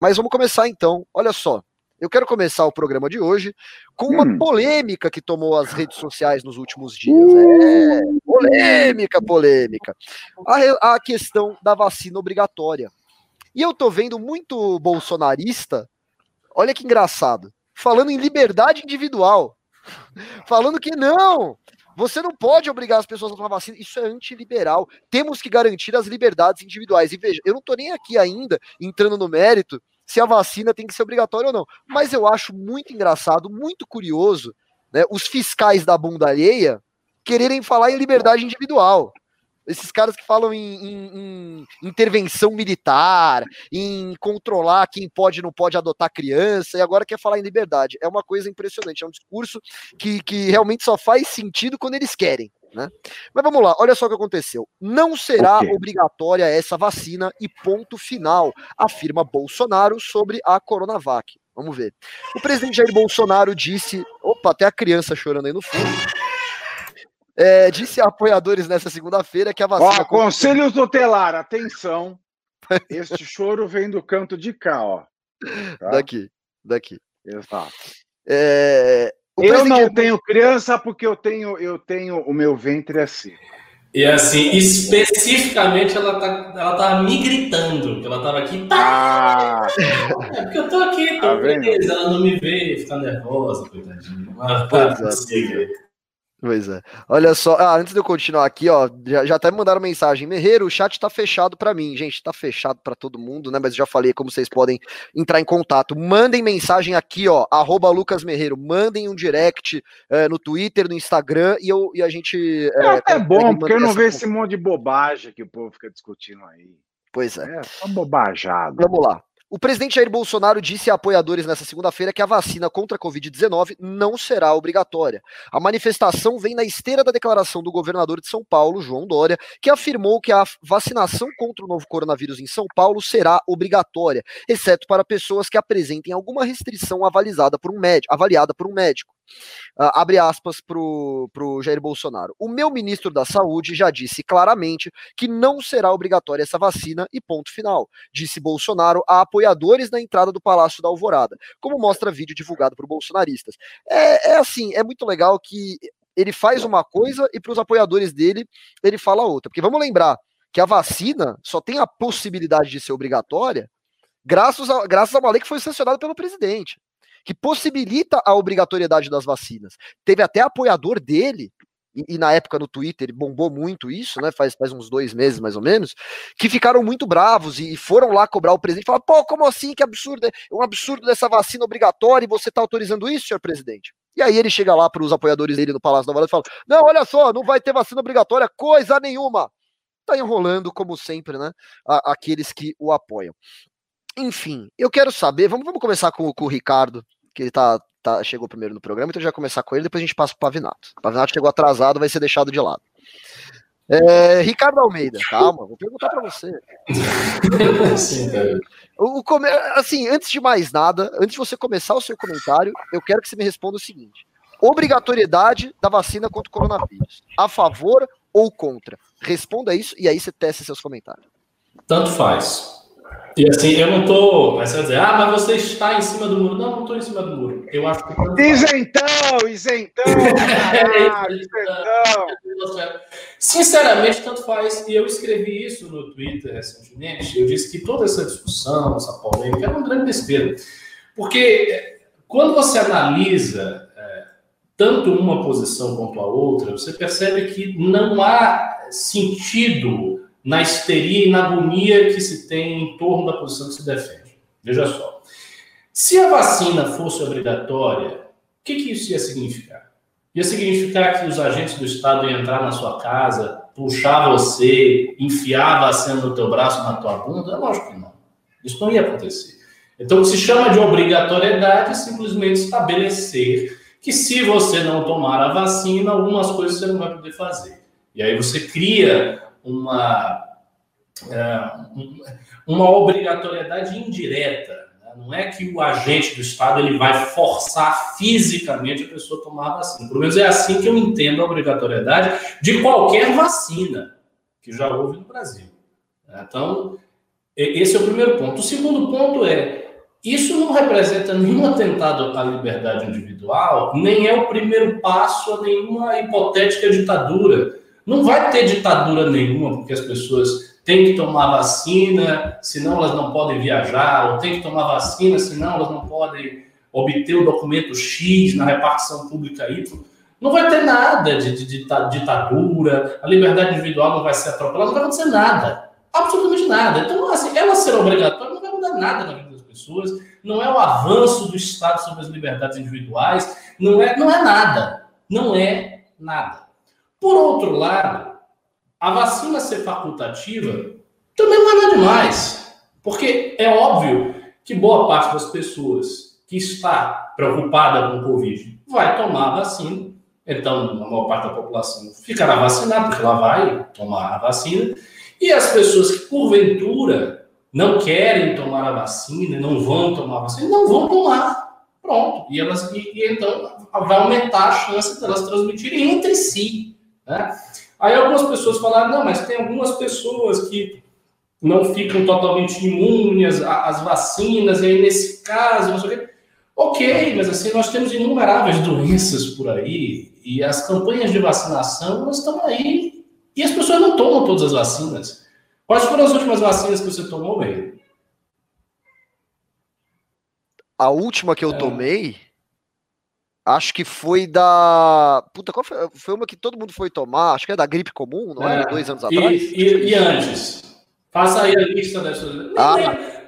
Mas vamos começar então. Olha só, eu quero começar o programa de hoje com uma hum. polêmica que tomou as redes sociais nos últimos dias. É, polêmica, polêmica. A, a questão da vacina obrigatória. E eu tô vendo muito bolsonarista, olha que engraçado, falando em liberdade individual. Falando que não, você não pode obrigar as pessoas a tomar vacina. Isso é antiliberal. Temos que garantir as liberdades individuais. E veja, eu não estou nem aqui ainda entrando no mérito se a vacina tem que ser obrigatória ou não. Mas eu acho muito engraçado, muito curioso, né, os fiscais da bunda alheia quererem falar em liberdade individual. Esses caras que falam em, em, em, intervenção militar, em controlar quem pode e não pode adotar criança, e agora quer falar em liberdade. É uma coisa impressionante, é um discurso que, que realmente só faz sentido quando eles querem. Né? Mas vamos lá, olha só o que aconteceu. Não será obrigatória essa vacina e ponto final, afirma Bolsonaro sobre a Coronavac. Vamos ver. O presidente Jair Bolsonaro disse. Opa, até a criança chorando aí no fundo. É, disse a apoiadores nessa segunda-feira que a vacina. Ó, conselho tutelar, atenção. Este choro vem do canto de cá, ó. Tá? Daqui, daqui. Exato. É, o eu não tenho criança porque eu tenho, eu tenho o meu ventre assim. E assim, especificamente ela tá, ela tá me gritando, ela tava aqui. Tá, ah. É porque eu tô aqui, tô tá beleza, ela não me vê, fica nervosa, coitadinha. Mas tá, Pois é. Olha só, ah, antes de eu continuar aqui, ó, já, já até me mandaram mensagem. Merreiro, o chat tá fechado para mim. Gente, tá fechado para todo mundo, né? Mas já falei como vocês podem entrar em contato. Mandem mensagem aqui, ó, arroba Lucas Merreiro. Mandem um direct é, no Twitter, no Instagram e, eu, e a gente. É, é até bom, porque eu não vejo esse monte de bobagem que o povo fica discutindo aí. Pois é. É só bobajado. Vamos lá. O presidente Jair Bolsonaro disse a apoiadores nesta segunda-feira que a vacina contra a Covid-19 não será obrigatória. A manifestação vem na esteira da declaração do governador de São Paulo, João Dória, que afirmou que a vacinação contra o novo coronavírus em São Paulo será obrigatória, exceto para pessoas que apresentem alguma restrição avalizada por um médico, avaliada por um médico. Uh, abre aspas para o Jair Bolsonaro. O meu ministro da Saúde já disse claramente que não será obrigatória essa vacina e ponto final, disse Bolsonaro a apoiadores na entrada do Palácio da Alvorada, como mostra vídeo divulgado por bolsonaristas. É, é assim, é muito legal que ele faz uma coisa e para os apoiadores dele ele fala outra. Porque vamos lembrar que a vacina só tem a possibilidade de ser obrigatória graças a, graças a uma lei que foi sancionada pelo presidente que possibilita a obrigatoriedade das vacinas. Teve até apoiador dele, e, e, na época no Twitter bombou muito isso, né? Faz, faz uns dois meses mais ou menos, que ficaram muito bravos e, e foram lá cobrar o presidente. Falaram, pô, como assim? Que absurdo! É um absurdo dessa vacina obrigatória e você está autorizando isso, senhor presidente? E aí ele chega lá para os apoiadores dele no Palácio da Alvorada e fala: Não, olha só, não vai ter vacina obrigatória, coisa nenhuma. Tá enrolando, como sempre, né? A, aqueles que o apoiam. Enfim, eu quero saber, vamos, vamos começar com, com o Ricardo, que ele tá, tá, chegou primeiro no programa, então já começar com ele, depois a gente passa pro Pavinato. O Pavinato chegou atrasado, vai ser deixado de lado. É, Ricardo Almeida, calma, vou perguntar para você. o, o, assim, antes de mais nada, antes de você começar o seu comentário, eu quero que você me responda o seguinte: obrigatoriedade da vacina contra o coronavírus, a favor ou contra? Responda isso e aí você testa seus comentários. Tanto faz. E assim, eu não tô. Mas você vai dizer, ah, mas você está em cima do muro. Não, não estou em cima do muro. Eu acho que. Isentão, isentão! Caralho, isentão! Sinceramente, tanto faz. E eu escrevi isso no Twitter recentemente. Eu disse que toda essa discussão, essa polêmica, era um grande besteira. Porque quando você analisa é, tanto uma posição quanto a outra, você percebe que não há sentido na histeria e na agonia que se tem em torno da posição que se defende. Veja só. Se a vacina fosse obrigatória, o que, que isso ia significar? Ia significar que os agentes do Estado iam entrar na sua casa, puxar você, enfiar a vacina no teu braço, na tua bunda? Lógico que não. Isso não ia acontecer. Então, se chama de obrigatoriedade é simplesmente estabelecer que se você não tomar a vacina, algumas coisas você não vai poder fazer. E aí você cria uma, é, uma obrigatoriedade indireta. Né? Não é que o agente do Estado ele vai forçar fisicamente a pessoa a tomar a vacina. Pelo menos é assim que eu entendo a obrigatoriedade de qualquer vacina que já houve no Brasil. Então, esse é o primeiro ponto. O segundo ponto é isso não representa nenhum atentado à liberdade individual, nem é o primeiro passo a nenhuma hipotética ditadura. Não vai ter ditadura nenhuma, porque as pessoas têm que tomar vacina, senão elas não podem viajar, ou têm que tomar vacina, senão elas não podem obter o documento X na repartição pública Y. Não vai ter nada de, de, de, ditadura, a liberdade individual não vai ser atropelada, não vai acontecer nada. Absolutamente nada. Então, assim, ela ser obrigatória não vai mudar nada na vida das pessoas, não é o avanço do Estado sobre as liberdades individuais, não é, não é nada. Não é nada. Por outro lado, a vacina ser facultativa também não é nada demais. Porque é óbvio que boa parte das pessoas que está preocupada com o Covid vai tomar a vacina. Então, a maior parte da população ficará vacinada, porque ela vai tomar a vacina. E as pessoas que, porventura, não querem tomar a vacina, não vão tomar a vacina, não vão tomar. Pronto. E, elas, e, e então vai aumentar a chance de elas transmitirem entre si. Né? Aí algumas pessoas falaram, não, mas tem algumas pessoas que não ficam totalmente imunes às vacinas, e aí nesse caso, não sei o quê. Ok, mas assim, nós temos inumeráveis doenças por aí, e as campanhas de vacinação elas estão aí e as pessoas não tomam todas as vacinas. Quais foram as últimas vacinas que você tomou, velho? A última que eu é. tomei, acho que foi da. Puta, qual foi? Foi uma que todo mundo foi tomar, acho que é da gripe comum, não é? Dois anos atrás? E, e, e antes? Faça aí a lista dessas. Ah.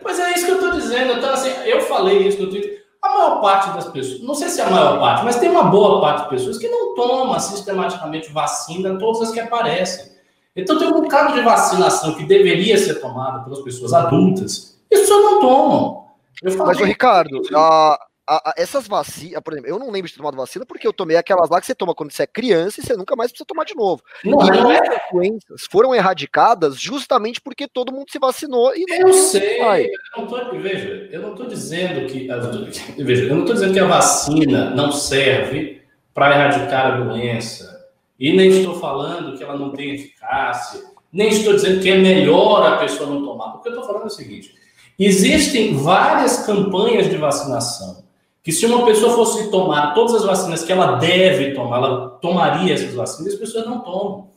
Pois é isso que eu tô dizendo. Então, assim, eu falei isso no Twitter a maior parte das pessoas, não sei se é a maior parte, mas tem uma boa parte de pessoas que não toma sistematicamente vacina, todas as que aparecem. Então tem um bocado de vacinação que deveria ser tomada pelas pessoas adultas, e as pessoas não tomam. Mas, o Ricardo, a, a, a, essas vacinas, por exemplo, eu não lembro de ter tomado vacina porque eu tomei aquelas lá que você toma quando você é criança e você nunca mais precisa tomar de novo. Não, e não é... doenças foram erradicadas justamente porque todo mundo se vacinou e não Eu sei, eu não tô, veja, eu não estou dizendo que veja, eu não estou dizendo que a vacina não serve para erradicar a doença. E nem estou falando que ela não tem eficácia, nem estou dizendo que é melhor a pessoa não tomar. O que eu estou falando é o seguinte: existem várias campanhas de vacinação que se uma pessoa fosse tomar todas as vacinas que ela deve tomar, ela tomaria essas vacinas, as pessoas não tomam.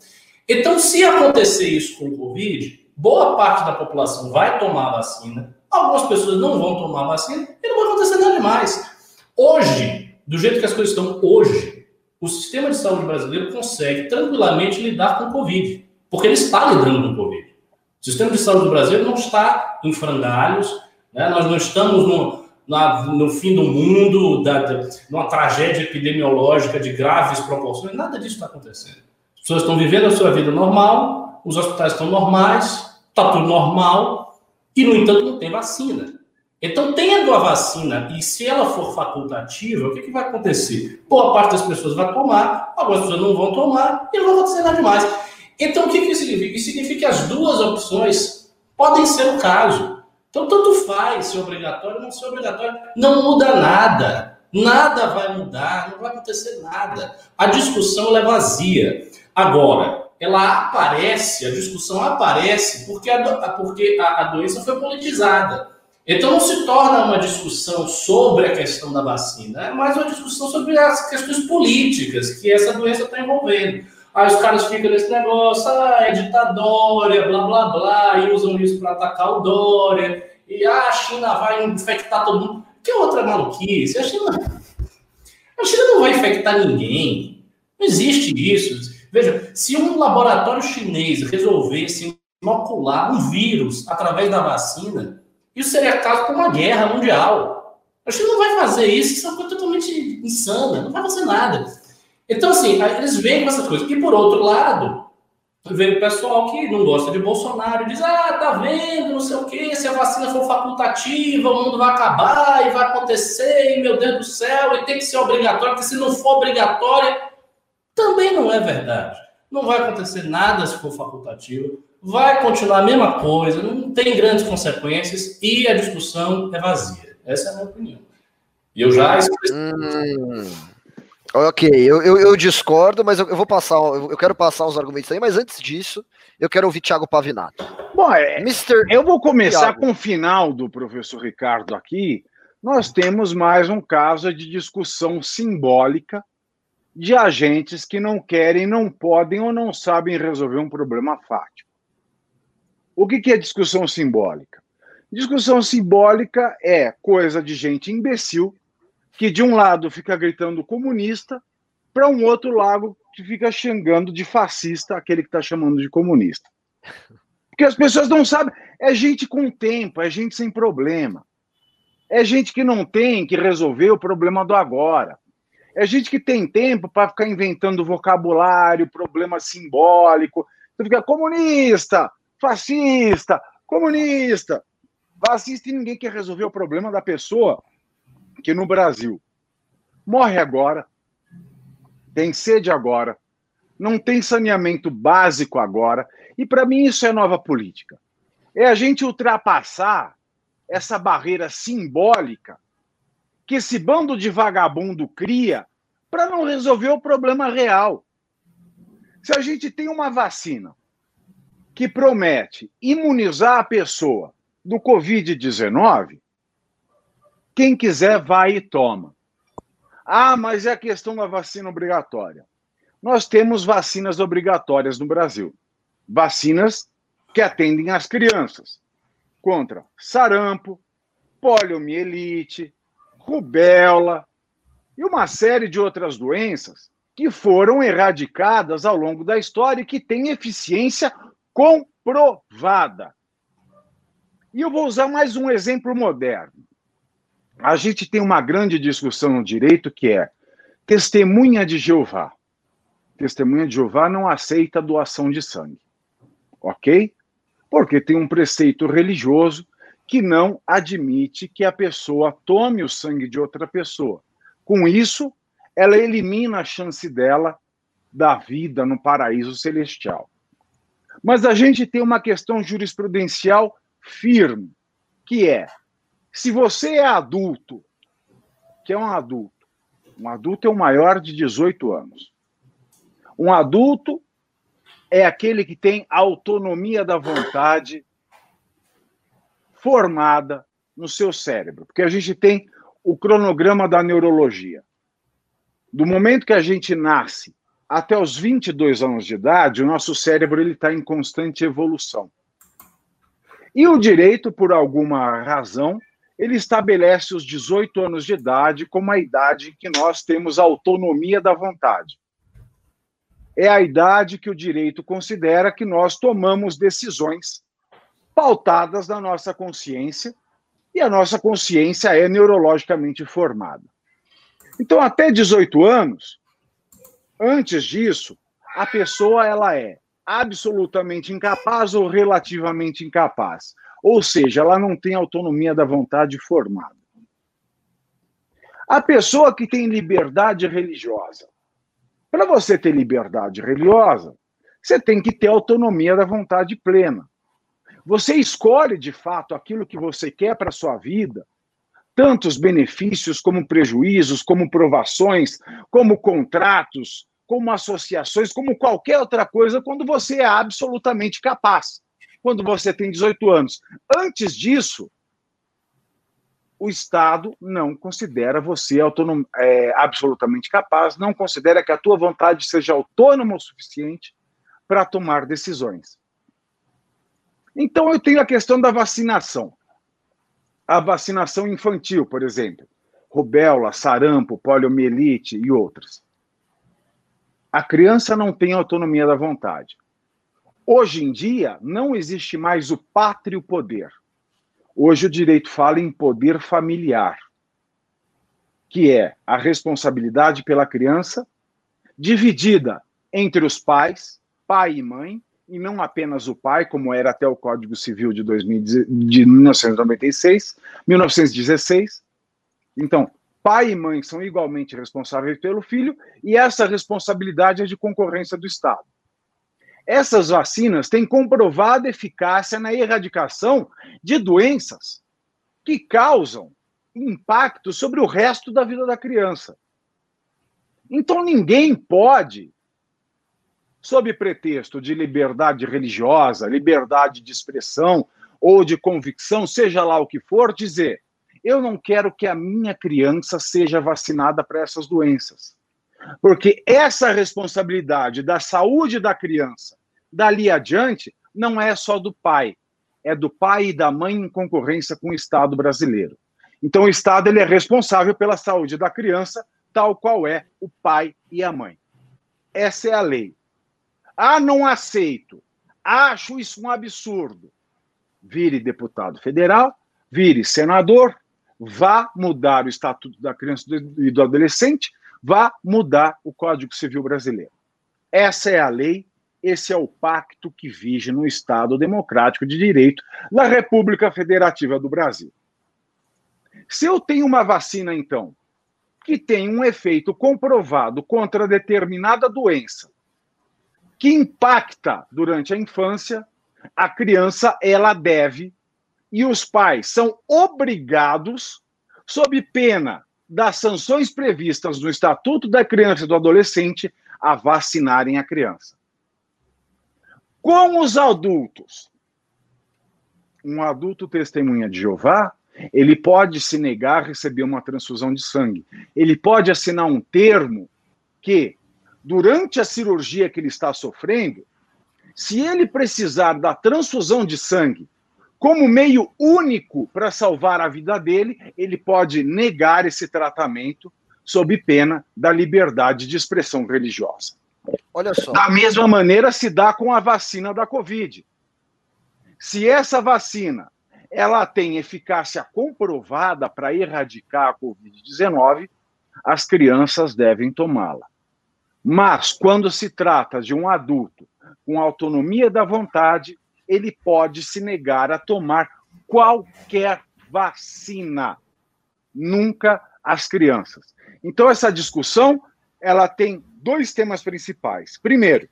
Então, se acontecer isso com o Covid, boa parte da população vai tomar vacina, algumas pessoas não vão tomar vacina e não vai acontecer nada demais. Hoje, do jeito que as coisas estão hoje, o sistema de saúde brasileiro consegue tranquilamente lidar com o Covid, porque ele está lidando com o Covid. O sistema de saúde do Brasil não está em frangalhos, né? nós não estamos no, na, no fim do mundo, da, numa tragédia epidemiológica de graves proporções, nada disso está acontecendo. As pessoas estão vivendo a sua vida normal, os hospitais estão normais, está tudo normal, e, no entanto, não tem vacina. Então, tendo a vacina, e se ela for facultativa, o que, que vai acontecer? Boa parte das pessoas vai tomar, algumas pessoas não vão tomar, e não vai acontecer nada demais. Então, o que, que isso significa? Isso significa que as duas opções podem ser o caso. Então, tanto faz ser obrigatório ou não ser obrigatório. Não muda nada. Nada vai mudar, não vai acontecer nada. A discussão é vazia. Agora, ela aparece, a discussão aparece porque a, porque a, a doença foi politizada. Então não se torna uma discussão sobre a questão da vacina, é mais uma discussão sobre as questões políticas que essa doença está envolvendo. Aí os caras ficam nesse negócio, ah, é ditadória, blá blá blá, e usam isso para atacar o Dória, e ah, a China vai infectar todo mundo. Que outra maluquice? A China, a China não vai infectar ninguém. Não existe isso. Veja, se um laboratório chinês resolvesse inocular um vírus através da vacina, isso seria caso para uma guerra mundial. A China não vai fazer isso, isso é uma coisa totalmente insana, não vai fazer nada. Então, assim, eles vêm com essas coisas. E, por outro lado, vem o pessoal que não gosta de Bolsonaro e diz: ah, tá vendo, não sei o quê, se a vacina for facultativa, o mundo vai acabar e vai acontecer, e meu Deus do céu, e tem que ser obrigatório, porque se não for obrigatória, também não é verdade. Não vai acontecer nada se for facultativo, vai continuar a mesma coisa, não tem grandes consequências e a discussão é vazia. Essa é a minha opinião. E eu já. Hum. Ok, eu, eu, eu discordo, mas eu, eu, vou passar, eu quero passar uns argumentos aí, mas antes disso, Eu quero ouvir Thiago Pavinato. Bom, é, Mister eu vou começar Thiago. com o final do professor Ricardo aqui. Nós temos mais um caso de discussão simbólica de agentes que não querem, não podem ou não sabem resolver um problema fático. O que é discussão simbólica? Discussão simbólica é coisa de gente imbecil que de um lado fica gritando comunista, para um outro lado que fica xingando de fascista aquele que está chamando de comunista. Porque as pessoas não sabem. É gente com tempo, é gente sem problema. É gente que não tem que resolver o problema do agora. É gente que tem tempo para ficar inventando vocabulário, problema simbólico. Você fica comunista, fascista, comunista. Fascista e ninguém quer resolver o problema da pessoa que no Brasil morre agora, tem sede agora, não tem saneamento básico agora, e para mim isso é nova política. É a gente ultrapassar essa barreira simbólica que esse bando de vagabundo cria para não resolver o problema real. Se a gente tem uma vacina que promete imunizar a pessoa do Covid-19, quem quiser vai e toma. Ah, mas é a questão da vacina obrigatória. Nós temos vacinas obrigatórias no Brasil. Vacinas que atendem as crianças contra sarampo, poliomielite, rubéola e uma série de outras doenças que foram erradicadas ao longo da história e que têm eficiência comprovada. E eu vou usar mais um exemplo moderno a gente tem uma grande discussão no direito que é testemunha de Jeová. Testemunha de Jeová não aceita doação de sangue. Ok? Porque tem um preceito religioso que não admite que a pessoa tome o sangue de outra pessoa. Com isso, ela elimina a chance dela da vida no paraíso celestial. Mas a gente tem uma questão jurisprudencial firme, que é se você é adulto, que é um adulto, um adulto é o maior de 18 anos. Um adulto é aquele que tem autonomia da vontade formada no seu cérebro, porque a gente tem o cronograma da neurologia. Do momento que a gente nasce até os 22 anos de idade, o nosso cérebro ele está em constante evolução. E o direito, por alguma razão, ele estabelece os 18 anos de idade como a idade em que nós temos autonomia da vontade. É a idade que o direito considera que nós tomamos decisões pautadas na nossa consciência, e a nossa consciência é neurologicamente formada. Então, até 18 anos, antes disso, a pessoa ela é absolutamente incapaz ou relativamente incapaz ou seja, ela não tem autonomia da vontade formada. A pessoa que tem liberdade religiosa. Para você ter liberdade religiosa, você tem que ter autonomia da vontade plena. Você escolhe de fato aquilo que você quer para a sua vida, tantos benefícios como prejuízos, como provações, como contratos, como associações, como qualquer outra coisa, quando você é absolutamente capaz quando você tem 18 anos. Antes disso, o Estado não considera você é, absolutamente capaz, não considera que a tua vontade seja autônoma o suficiente para tomar decisões. Então, eu tenho a questão da vacinação. A vacinação infantil, por exemplo, rubéola, sarampo, poliomielite e outras. A criança não tem autonomia da vontade. Hoje em dia, não existe mais o pátrio poder. Hoje o direito fala em poder familiar, que é a responsabilidade pela criança dividida entre os pais, pai e mãe, e não apenas o pai, como era até o Código Civil de, 2000, de 1996, 1916. Então, pai e mãe são igualmente responsáveis pelo filho, e essa responsabilidade é de concorrência do Estado. Essas vacinas têm comprovada eficácia na erradicação de doenças que causam impacto sobre o resto da vida da criança. Então ninguém pode sob pretexto de liberdade religiosa, liberdade de expressão ou de convicção, seja lá o que for, dizer: eu não quero que a minha criança seja vacinada para essas doenças. Porque essa responsabilidade da saúde da criança, dali adiante, não é só do pai, é do pai e da mãe em concorrência com o Estado brasileiro. Então, o Estado ele é responsável pela saúde da criança, tal qual é o pai e a mãe. Essa é a lei. Ah, não aceito. Acho isso um absurdo. Vire deputado federal, vire senador, vá mudar o Estatuto da Criança e do Adolescente, vá mudar o Código Civil Brasileiro. Essa é a lei, esse é o pacto que vige no Estado Democrático de Direito da República Federativa do Brasil. Se eu tenho uma vacina, então, que tem um efeito comprovado contra determinada doença, que impacta durante a infância, a criança ela deve e os pais são obrigados, sob pena das sanções previstas no Estatuto da Criança e do Adolescente, a vacinarem a criança. Com os adultos, um adulto testemunha de Jeová ele pode se negar a receber uma transfusão de sangue. Ele pode assinar um termo que, durante a cirurgia que ele está sofrendo, se ele precisar da transfusão de sangue como meio único para salvar a vida dele, ele pode negar esse tratamento sob pena da liberdade de expressão religiosa. Olha só. Da mesma maneira se dá com a vacina da Covid. Se essa vacina ela tem eficácia comprovada para erradicar a Covid-19, as crianças devem tomá-la. Mas, quando se trata de um adulto com autonomia da vontade, ele pode se negar a tomar qualquer vacina, nunca as crianças. Então, essa discussão ela tem dois temas principais. Primeiro,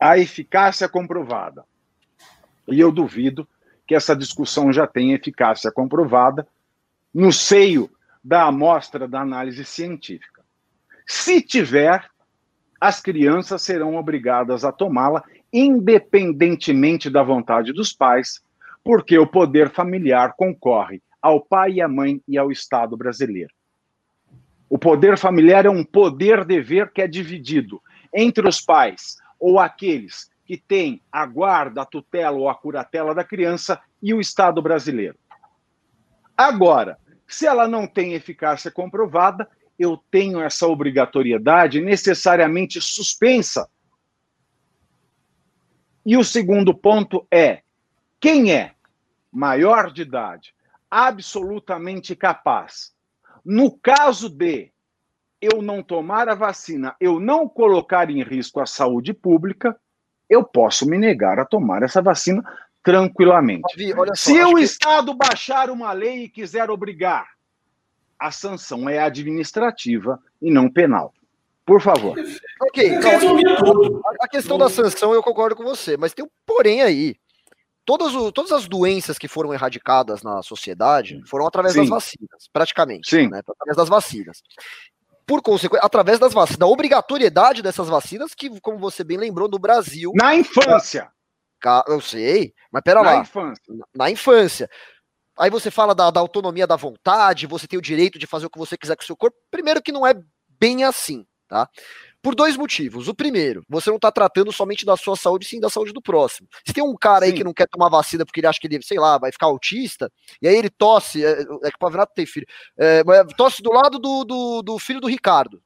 a eficácia comprovada. E eu duvido que essa discussão já tem eficácia comprovada no seio da amostra da análise científica. Se tiver, as crianças serão obrigadas a tomá-la, independentemente da vontade dos pais, porque o poder familiar concorre ao pai e à mãe e ao Estado brasileiro. O poder familiar é um poder-dever que é dividido entre os pais ou aqueles que tem a guarda, a tutela ou a curatela da criança e o Estado brasileiro. Agora, se ela não tem eficácia comprovada, eu tenho essa obrigatoriedade necessariamente suspensa. E o segundo ponto é: quem é maior de idade, absolutamente capaz, no caso de eu não tomar a vacina, eu não colocar em risco a saúde pública, eu posso me negar a tomar essa vacina tranquilamente. Só, Se o que... Estado baixar uma lei e quiser obrigar, a sanção é administrativa e não penal. Por favor. Ok, então, a questão da sanção eu concordo com você, mas tem um porém aí. Todas, o, todas as doenças que foram erradicadas na sociedade foram através Sim. das vacinas, praticamente. Sim. Né, através das vacinas por consequência, através das vacinas, da obrigatoriedade dessas vacinas, que, como você bem lembrou, no Brasil. Na infância. Eu sei, mas pera na lá. Infância. Na, na infância. Aí você fala da, da, autonomia da vontade, você tem o direito de fazer o que você quiser com o seu corpo. Primeiro que não é bem assim, tá? Por dois motivos. O primeiro, você não está tratando somente da sua saúde, sim da saúde do próximo. Se tem um cara sim. aí que não quer tomar vacina porque ele acha que ele, sei lá, vai ficar autista, e aí ele tosse, é, é que o Pavinato tem filho, é, tosse do lado do, do, do filho do Ricardo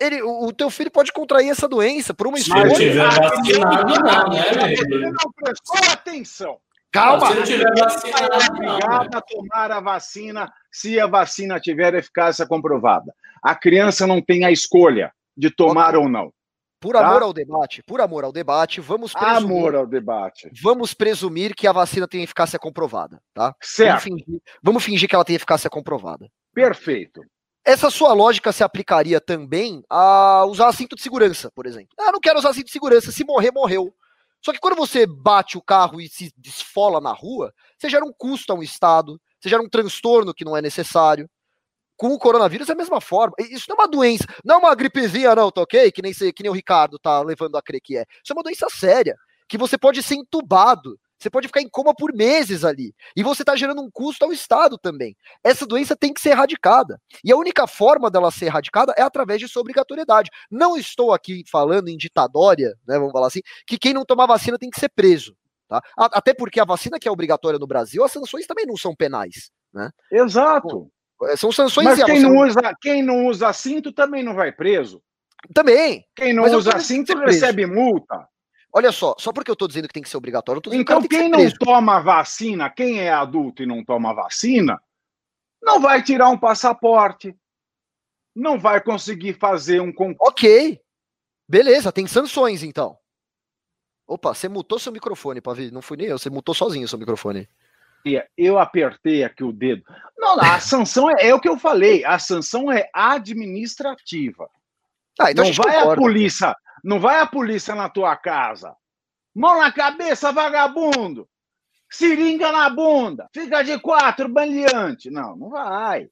ele, o, o, teu filho pode contrair essa doença por uma escolha. Se tiver vacinado, não, né, não prestou atenção. Calma. Se não tiver vacinado, é obrigado a tomar a vacina se a vacina tiver eficácia comprovada. A criança não tem a escolha de tomar okay. ou não. Por tá? amor ao debate, por amor ao debate, vamos presumir, amor ao debate. Vamos presumir que a vacina tem eficácia comprovada, tá? Certo. Vamos fingir, vamos fingir que ela tem eficácia comprovada. Perfeito. Essa sua lógica se aplicaria também a usar cinto de segurança, por exemplo. Ah, não quero usar cinto de segurança. Se morrer, morreu. Só que quando você bate o carro e se desfola na rua, você gera um custo a um Estado, você gera um transtorno que não é necessário. Com o coronavírus é a mesma forma. Isso não é uma doença, não é uma gripezinha, não, tá ok? Que nem, se, que nem o Ricardo tá levando a crer que é. Isso é uma doença séria, que você pode ser entubado, você pode ficar em coma por meses ali. E você está gerando um custo ao Estado também. Essa doença tem que ser erradicada. E a única forma dela ser erradicada é através de sua obrigatoriedade. Não estou aqui falando em ditadória, né, vamos falar assim, que quem não tomar vacina tem que ser preso. Tá? Até porque a vacina que é obrigatória no Brasil, as sanções também não são penais. Né? Exato. É, são sanções. Mas quem não, usa, quem não usa cinto também não vai preso. Também. Quem não usa cinto recebe multa. Olha só, só porque eu estou dizendo que tem que ser obrigatório, então que quem não toma vacina, quem é adulto e não toma vacina, não vai tirar um passaporte, não vai conseguir fazer um Ok, beleza, tem sanções então. Opa, você mutou seu microfone, Pavi, não fui nem eu, você mutou sozinho seu microfone. Eu apertei aqui o dedo. Não, a sanção é, é o que eu falei, a sanção é administrativa. Ah, então não vai concorda. a polícia, não vai a polícia na tua casa. Mão na cabeça, vagabundo. Seringa na bunda. Fica de quatro, bandeante. Não, não vai.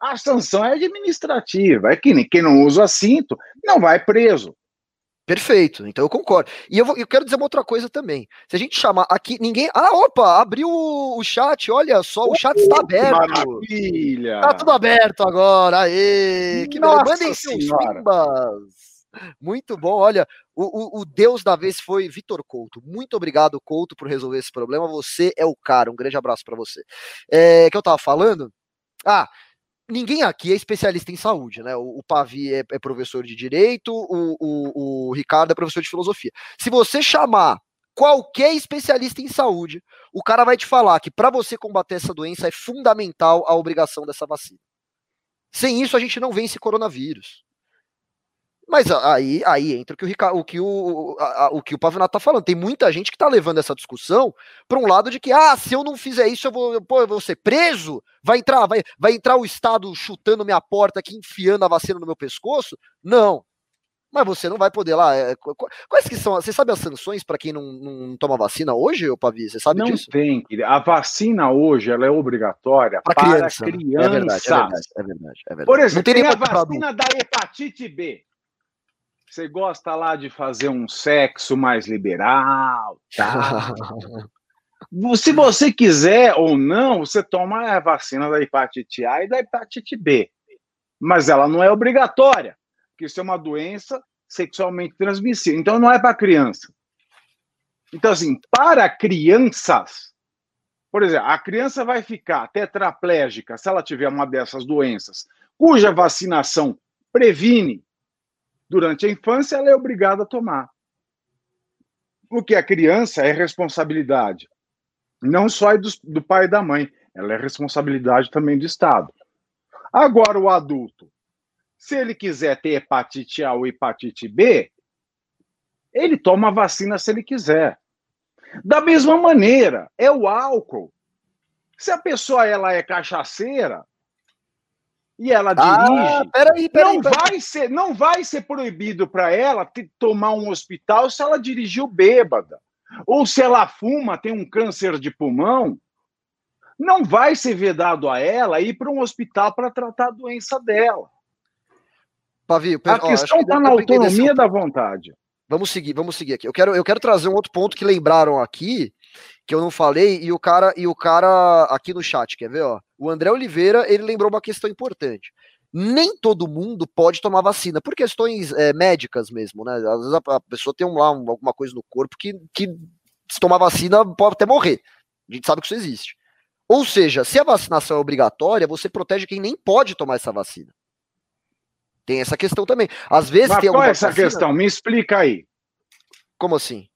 A sanção é administrativa. É que quem não usa cinto não vai preso. Perfeito, então eu concordo. E eu, vou, eu quero dizer uma outra coisa também. Se a gente chamar aqui, ninguém. Ah, opa, abriu o, o chat, olha só, o chat está aberto. Maravilha! Tá tudo aberto agora, aê! Que Nossa Mandem seus pimbas! Muito bom, olha, o, o, o, Deus da vez foi Vitor Couto. Muito obrigado, Couto, por resolver esse problema. Você é o cara. Um grande abraço para você. É, que eu tava falando? Ah, ninguém aqui é especialista em saúde, né? O, o Pavi é, é, professor de direito, o, o, o Ricardo é professor de filosofia. Se você chamar qualquer especialista em saúde, o cara vai te falar que para você combater essa doença é fundamental a obrigação dessa vacina. Sem isso, a gente não vence coronavírus. Mas aí, aí entra o que o, Ricardo, o, que o, a, o que o Pavinato tá falando. Tem muita gente que tá levando essa discussão para um lado de que, ah, se eu não fizer isso, eu vou, pô, eu vou ser preso? Vai entrar, vai, vai entrar o Estado chutando minha porta aqui, enfiando a vacina no meu pescoço? Não. Mas você não vai poder lá. É, quais que são? Você sabe as sanções para quem não, não, toma vacina hoje, ô Pavi? Você sabe não disso? Não tem. A vacina hoje ela é obrigatória pra para criança. crianças. É verdade, é verdade, é verdade, é verdade. Por exemplo, tem, tem a vacina da hepatite B. Você gosta lá de fazer um sexo mais liberal, tá? Se você quiser ou não, você toma a vacina da hepatite A e da hepatite B. Mas ela não é obrigatória, porque isso é uma doença sexualmente transmissível. Então não é para criança. Então, assim, para crianças, por exemplo, a criança vai ficar tetraplégica se ela tiver uma dessas doenças, cuja vacinação previne durante a infância, ela é obrigada a tomar. O que a criança é responsabilidade. Não só é do, do pai e da mãe, ela é responsabilidade também do Estado. Agora, o adulto, se ele quiser ter hepatite A ou hepatite B, ele toma a vacina se ele quiser. Da mesma maneira, é o álcool. Se a pessoa ela é cachaceira, e ela ah, dirige, ah, peraí, peraí, não, peraí. Vai ser, não vai ser proibido para ela tomar um hospital se ela dirigiu bêbada. Ou se ela fuma, tem um câncer de pulmão, não vai ser vedado a ela ir para um hospital para tratar a doença dela. Pavio, a ó, questão está na autonomia da vontade. Vamos seguir, vamos seguir aqui. Eu quero, eu quero trazer um outro ponto que lembraram aqui, que eu não falei, e o cara, e o cara aqui no chat, quer ver, ó? O André Oliveira, ele lembrou uma questão importante. Nem todo mundo pode tomar vacina, por questões é, médicas mesmo, né? Às vezes a, a pessoa tem um, lá um, alguma coisa no corpo que, que, se tomar vacina, pode até morrer. A gente sabe que isso existe. Ou seja, se a vacinação é obrigatória, você protege quem nem pode tomar essa vacina. Tem essa questão também. Às vezes Mas tem qual é essa vacina... questão? Me explica aí. Como assim?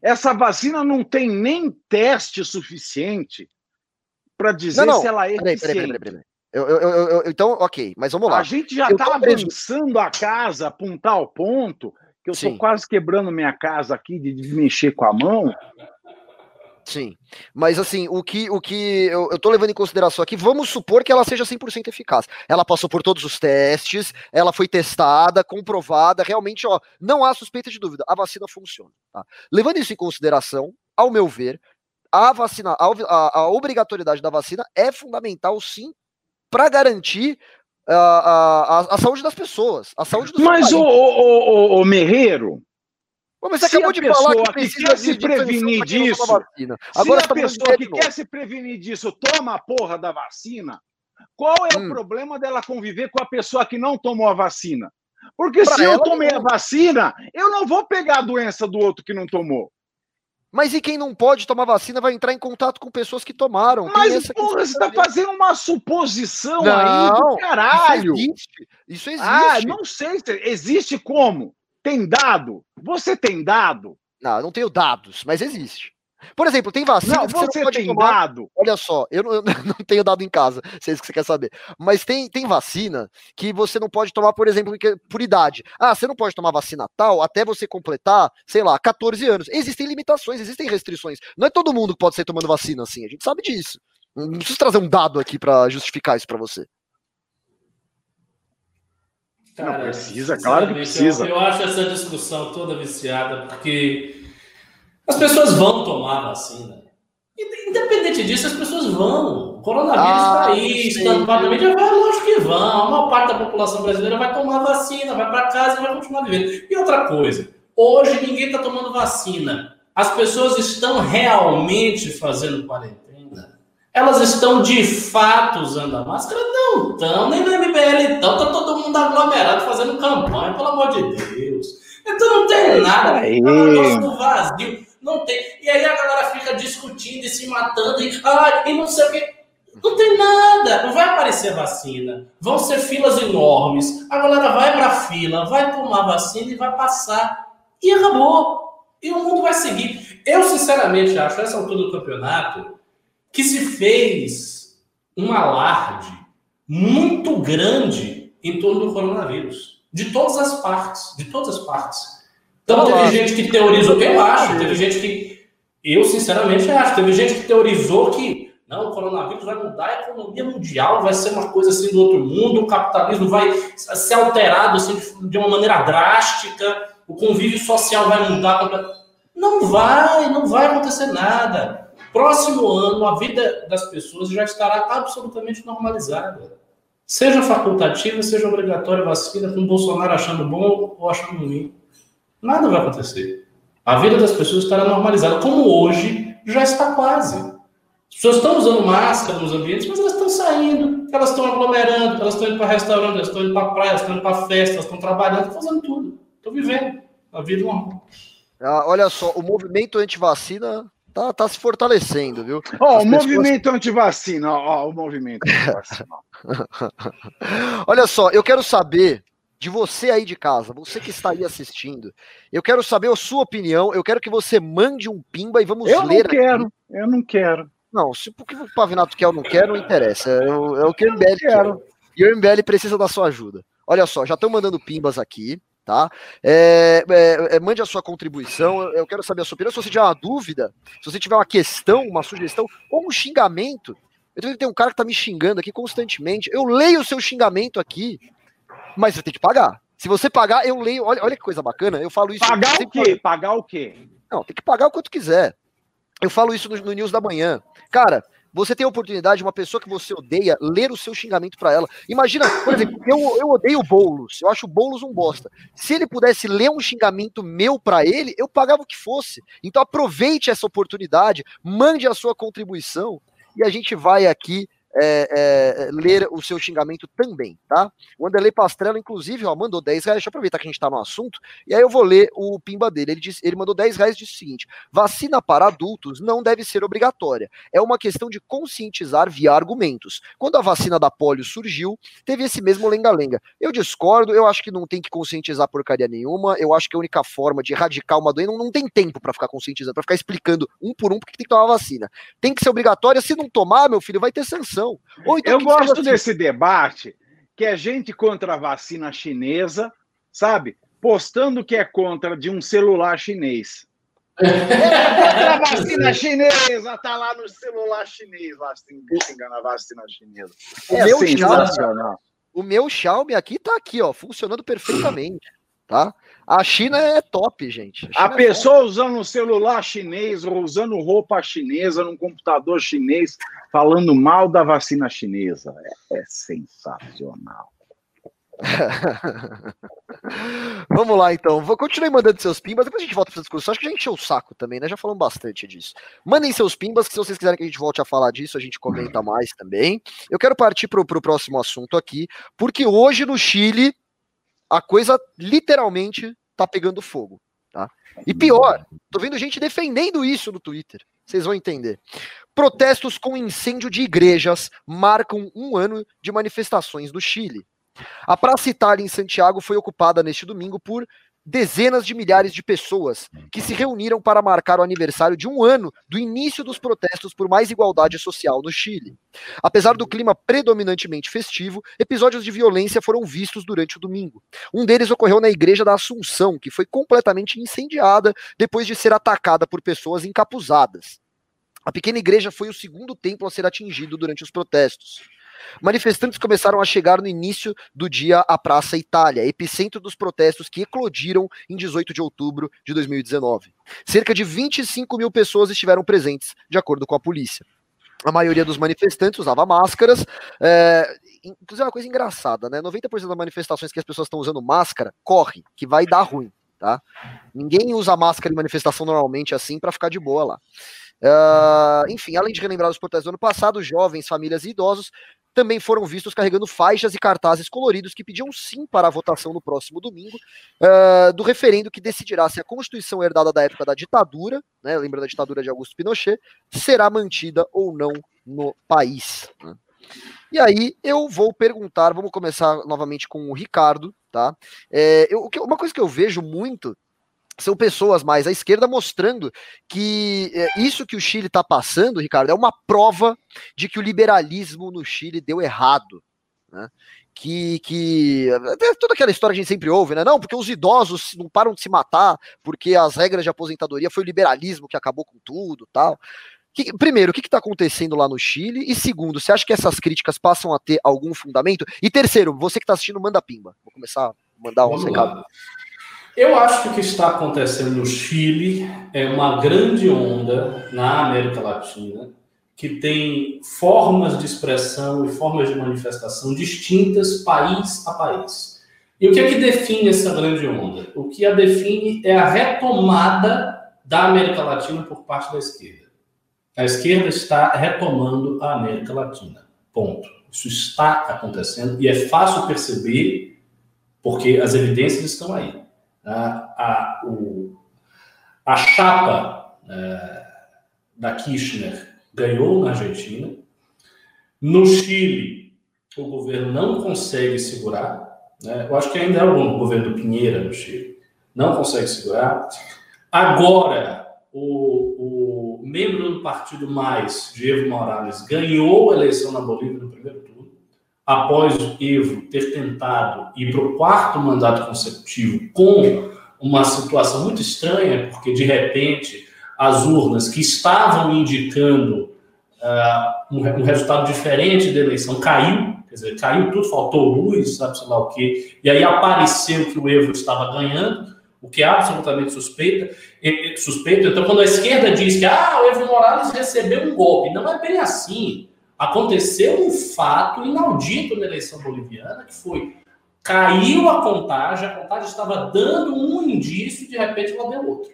Essa vacina não tem nem teste suficiente para dizer não, não. se ela é peraí, eficiente. Peraí, peraí, eu, eu, eu, então, ok, mas vamos lá. A gente já está avançando a casa para um tal ponto que eu estou quase quebrando minha casa aqui de, de mexer com a mão. Sim, mas assim, o que, o que eu, eu tô levando em consideração aqui, vamos supor que ela seja 100% eficaz. Ela passou por todos os testes, ela foi testada, comprovada, realmente, ó, não há suspeita de dúvida, a vacina funciona. Tá? Levando isso em consideração, ao meu ver, a vacina, a, a, obrigatoriedade da vacina é fundamental, sim, para garantir a, a, a, saúde das pessoas, a saúde dos Mas o, o, o, o Merreiro, mas você acabou de falar que precisa quer se prevenir disso. Agora se a pessoa que quer se prevenir disso toma a porra da vacina, qual é hum. o problema dela conviver com a pessoa que não tomou a vacina? Porque pra se eu tomei não. a vacina, eu não vou pegar a doença do outro que não tomou. Mas e quem não pode tomar vacina vai entrar em contato com pessoas que tomaram. Mas, porra, você está fazendo uma suposição não, aí do caralho. Isso existe. Isso ah, existe. Ah, não sei. Existe como? Tem dado? Você tem dado? Não, eu não tenho dados, mas existe. Por exemplo, tem vacina não, que você, você não pode tem tomar. Dado. Olha só, eu não, eu não, tenho dado em casa, se é isso que você quer saber. Mas tem, tem vacina que você não pode tomar, por exemplo, por idade. Ah, você não pode tomar vacina tal até você completar, sei lá, 14 anos. Existem limitações, existem restrições. Não é todo mundo que pode ser tomando vacina assim, a gente sabe disso. Não preciso trazer um dado aqui para justificar isso para você. Cara, não precisa, claro que precisa. Eu, eu, acho essa discussão toda viciada, porque as pessoas vão tomar vacina. Independente disso, as pessoas vão. O coronavírus está ah, aí, estampado na mídia, vai, lógico que vão. A maior parte da população brasileira vai tomar vacina, vai para casa e vai continuar vivendo. E outra coisa, hoje ninguém está tomando vacina. As pessoas estão realmente fazendo quarentena elas estão de fato usando a máscara? Não estão, nem no MBL estão, está todo mundo aglomerado fazendo campanha, pelo amor de Deus. Então não tem nada, é um negócio vazio, não tem. E aí a galera fica discutindo e se matando, e, ah, e não sei o quê. Não tem nada, não vai aparecer vacina. Vão ser filas enormes. A galera vai para a fila, vai tomar vacina e vai passar. E acabou. E o mundo vai seguir. Eu, sinceramente, acho, essa altura do campeonato, que se fez um alarde muito grande em torno do coronavírus. De todas as partes, de todas as partes. Então teve gente que teorizou, eu acho, teve gente que, eu sinceramente acho, teve gente que teorizou que não, o coronavírus vai mudar a economia mundial, vai ser uma coisa assim do outro mundo, o capitalismo vai ser alterado assim, de uma maneira drástica, o convívio social vai mudar. Não vai, não vai acontecer nada. Próximo ano, a vida das pessoas já estará absolutamente normalizada. Seja facultativa, seja obrigatória vacina, com o Bolsonaro achando bom ou achando ruim. Nada vai acontecer. A vida das pessoas estará normalizada, como hoje já está quase. As pessoas estão usando máscara nos ambientes, mas elas estão saindo, elas estão aglomerando, elas estão indo para restaurante, elas estão indo para praia, elas estão indo para festa, elas estão trabalhando, fazendo tudo. Estão vivendo a vida normal. Ah, olha só, o movimento anti-vacina tá, tá se fortalecendo, viu? Ó, oh, o pessoas... movimento antivacina, ó, oh, o movimento antivacina. Olha só, eu quero saber de você aí de casa, você que está aí assistindo, eu quero saber a sua opinião, eu quero que você mande um pimba e vamos eu ler. Eu não quero, aqui. eu não quero. Não, se porque o Pavinato quer ou não quer, não interessa. É, é o que o MBL quer. E o MBL precisa da sua ajuda. Olha só, já estão mandando pimbas aqui tá? É, é, é, mande a sua contribuição, eu quero saber a sua opinião. Se você tiver uma dúvida, se você tiver uma questão, uma sugestão ou um xingamento, eu tenho um cara que tá me xingando aqui constantemente. Eu leio o seu xingamento aqui, mas você tem que pagar. Se você pagar, eu leio. Olha, olha que coisa bacana. Eu falo isso. Pagar o quê? Pagar o quê? Não, tem que pagar o quanto quiser. Eu falo isso no, no News da Manhã. Cara, você tem a oportunidade de uma pessoa que você odeia ler o seu xingamento para ela. Imagina, por exemplo, eu, eu odeio o Boulos, eu acho o Boulos um bosta. Se ele pudesse ler um xingamento meu para ele, eu pagava o que fosse. Então aproveite essa oportunidade, mande a sua contribuição e a gente vai aqui é, é, ler o seu xingamento também, tá? O Anderley Pastrello, inclusive, ó, mandou 10 reais. Deixa eu aproveitar que a gente tá no assunto. E aí eu vou ler o pimba dele. Ele, disse, ele mandou 10 reais e disse o seguinte: vacina para adultos não deve ser obrigatória. É uma questão de conscientizar via argumentos. Quando a vacina da polio surgiu, teve esse mesmo lenga-lenga. Eu discordo, eu acho que não tem que conscientizar porcaria nenhuma. Eu acho que a única forma de erradicar uma doença não, não tem tempo para ficar conscientizando, para ficar explicando um por um porque tem que tomar vacina. Tem que ser obrigatória. Se não tomar, meu filho, vai ter sanção. Então, eu gosto assim. desse debate que é gente contra a vacina chinesa, sabe? Postando que é contra de um celular chinês. É contra a vacina chinesa, tá lá no celular chinês, lá xingando a vacina chinesa. O é meu Xiaomi, o meu Xiaomi aqui tá aqui, ó, funcionando perfeitamente, tá? A China é top, gente. A, a é pessoa usando um celular chinês, ou usando roupa chinesa, num computador chinês, falando mal da vacina chinesa. É, é sensacional. Vamos lá, então. Vou continuar mandando seus pimbas, depois a gente volta para essa discussão. Acho que a gente encheu o saco também, né? Já falamos bastante disso. Mandem seus pimbas, que se vocês quiserem que a gente volte a falar disso, a gente comenta mais também. Eu quero partir para o próximo assunto aqui, porque hoje no Chile a coisa literalmente tá pegando fogo, tá? E pior, tô vendo gente defendendo isso no Twitter. Vocês vão entender. Protestos com incêndio de igrejas marcam um ano de manifestações no Chile. A Praça Itália em Santiago foi ocupada neste domingo por dezenas de milhares de pessoas que se reuniram para marcar o aniversário de um ano do início dos protestos por mais igualdade social no Chile. Apesar do clima predominantemente festivo, episódios de violência foram vistos durante o domingo. Um deles ocorreu na Igreja da Assunção, que foi completamente incendiada depois de ser atacada por pessoas encapuzadas. A pequena igreja foi o segundo templo a ser atingido durante os protestos. Manifestantes começaram a chegar no início do dia à Praça Itália, epicentro dos protestos que eclodiram em 18 de outubro de 2019. Cerca de 25 mil pessoas estiveram presentes, de acordo com a polícia. A maioria dos manifestantes usava máscaras. É, inclusive, é uma coisa engraçada, né? 90% das manifestações que as pessoas estão usando máscara, corre, que vai dar ruim, tá? Ninguém usa máscara em manifestação normalmente assim para ficar de boa lá. Uh, enfim, além de relembrar os protestos do ano passado, jovens, famílias e idosos também foram vistos carregando faixas e cartazes coloridos que pediam sim para a votação no próximo domingo uh, do referendo que decidirá se a Constituição herdada da época da ditadura, né, lembra da ditadura de Augusto Pinochet, será mantida ou não no país. Né? E aí eu vou perguntar, vamos começar novamente com o Ricardo, tá? É, eu, uma coisa que eu vejo muito são pessoas mais à esquerda mostrando que é, isso que o Chile está passando, Ricardo, é uma prova de que o liberalismo no Chile deu errado. Né? Que, que toda aquela história que a gente sempre ouve, né? Não, porque os idosos não param de se matar, porque as regras de aposentadoria foi o liberalismo que acabou com tudo tal. Que, primeiro, o que está acontecendo lá no Chile? E segundo, você acha que essas críticas passam a ter algum fundamento? E terceiro, você que está assistindo, manda pimba. Vou começar a mandar um recado. Eu acho que o que está acontecendo no Chile é uma grande onda na América Latina que tem formas de expressão e formas de manifestação distintas país a país. E o que é que define essa grande onda? O que a define é a retomada da América Latina por parte da esquerda. A esquerda está retomando a América Latina. Ponto. Isso está acontecendo e é fácil perceber porque as evidências estão aí a, a, o, a chapa é, da Kirchner ganhou na Argentina. No Chile, o governo não consegue segurar. Né? Eu acho que ainda é o governo do Pinheira no Chile. Não consegue segurar. Agora, o, o membro do Partido Mais, Diego Morales, ganhou a eleição na Bolívia no primeiro após o Evo ter tentado ir para o quarto mandato consecutivo com uma situação muito estranha, porque de repente as urnas que estavam indicando uh, um, um, resultado diferente da eleição caiu, quer dizer, caiu tudo, faltou luz, sabe sei lá o quê, e aí apareceu que o Evo estava ganhando, o que é absolutamente suspeita, suspeito. Então, quando a esquerda diz que ah, o Evo Morales recebeu um golpe, não é bem assim aconteceu um fato inaudito na eleição boliviana, que foi caiu a contagem, a contagem estava dando um indício e de repente ela deu outro.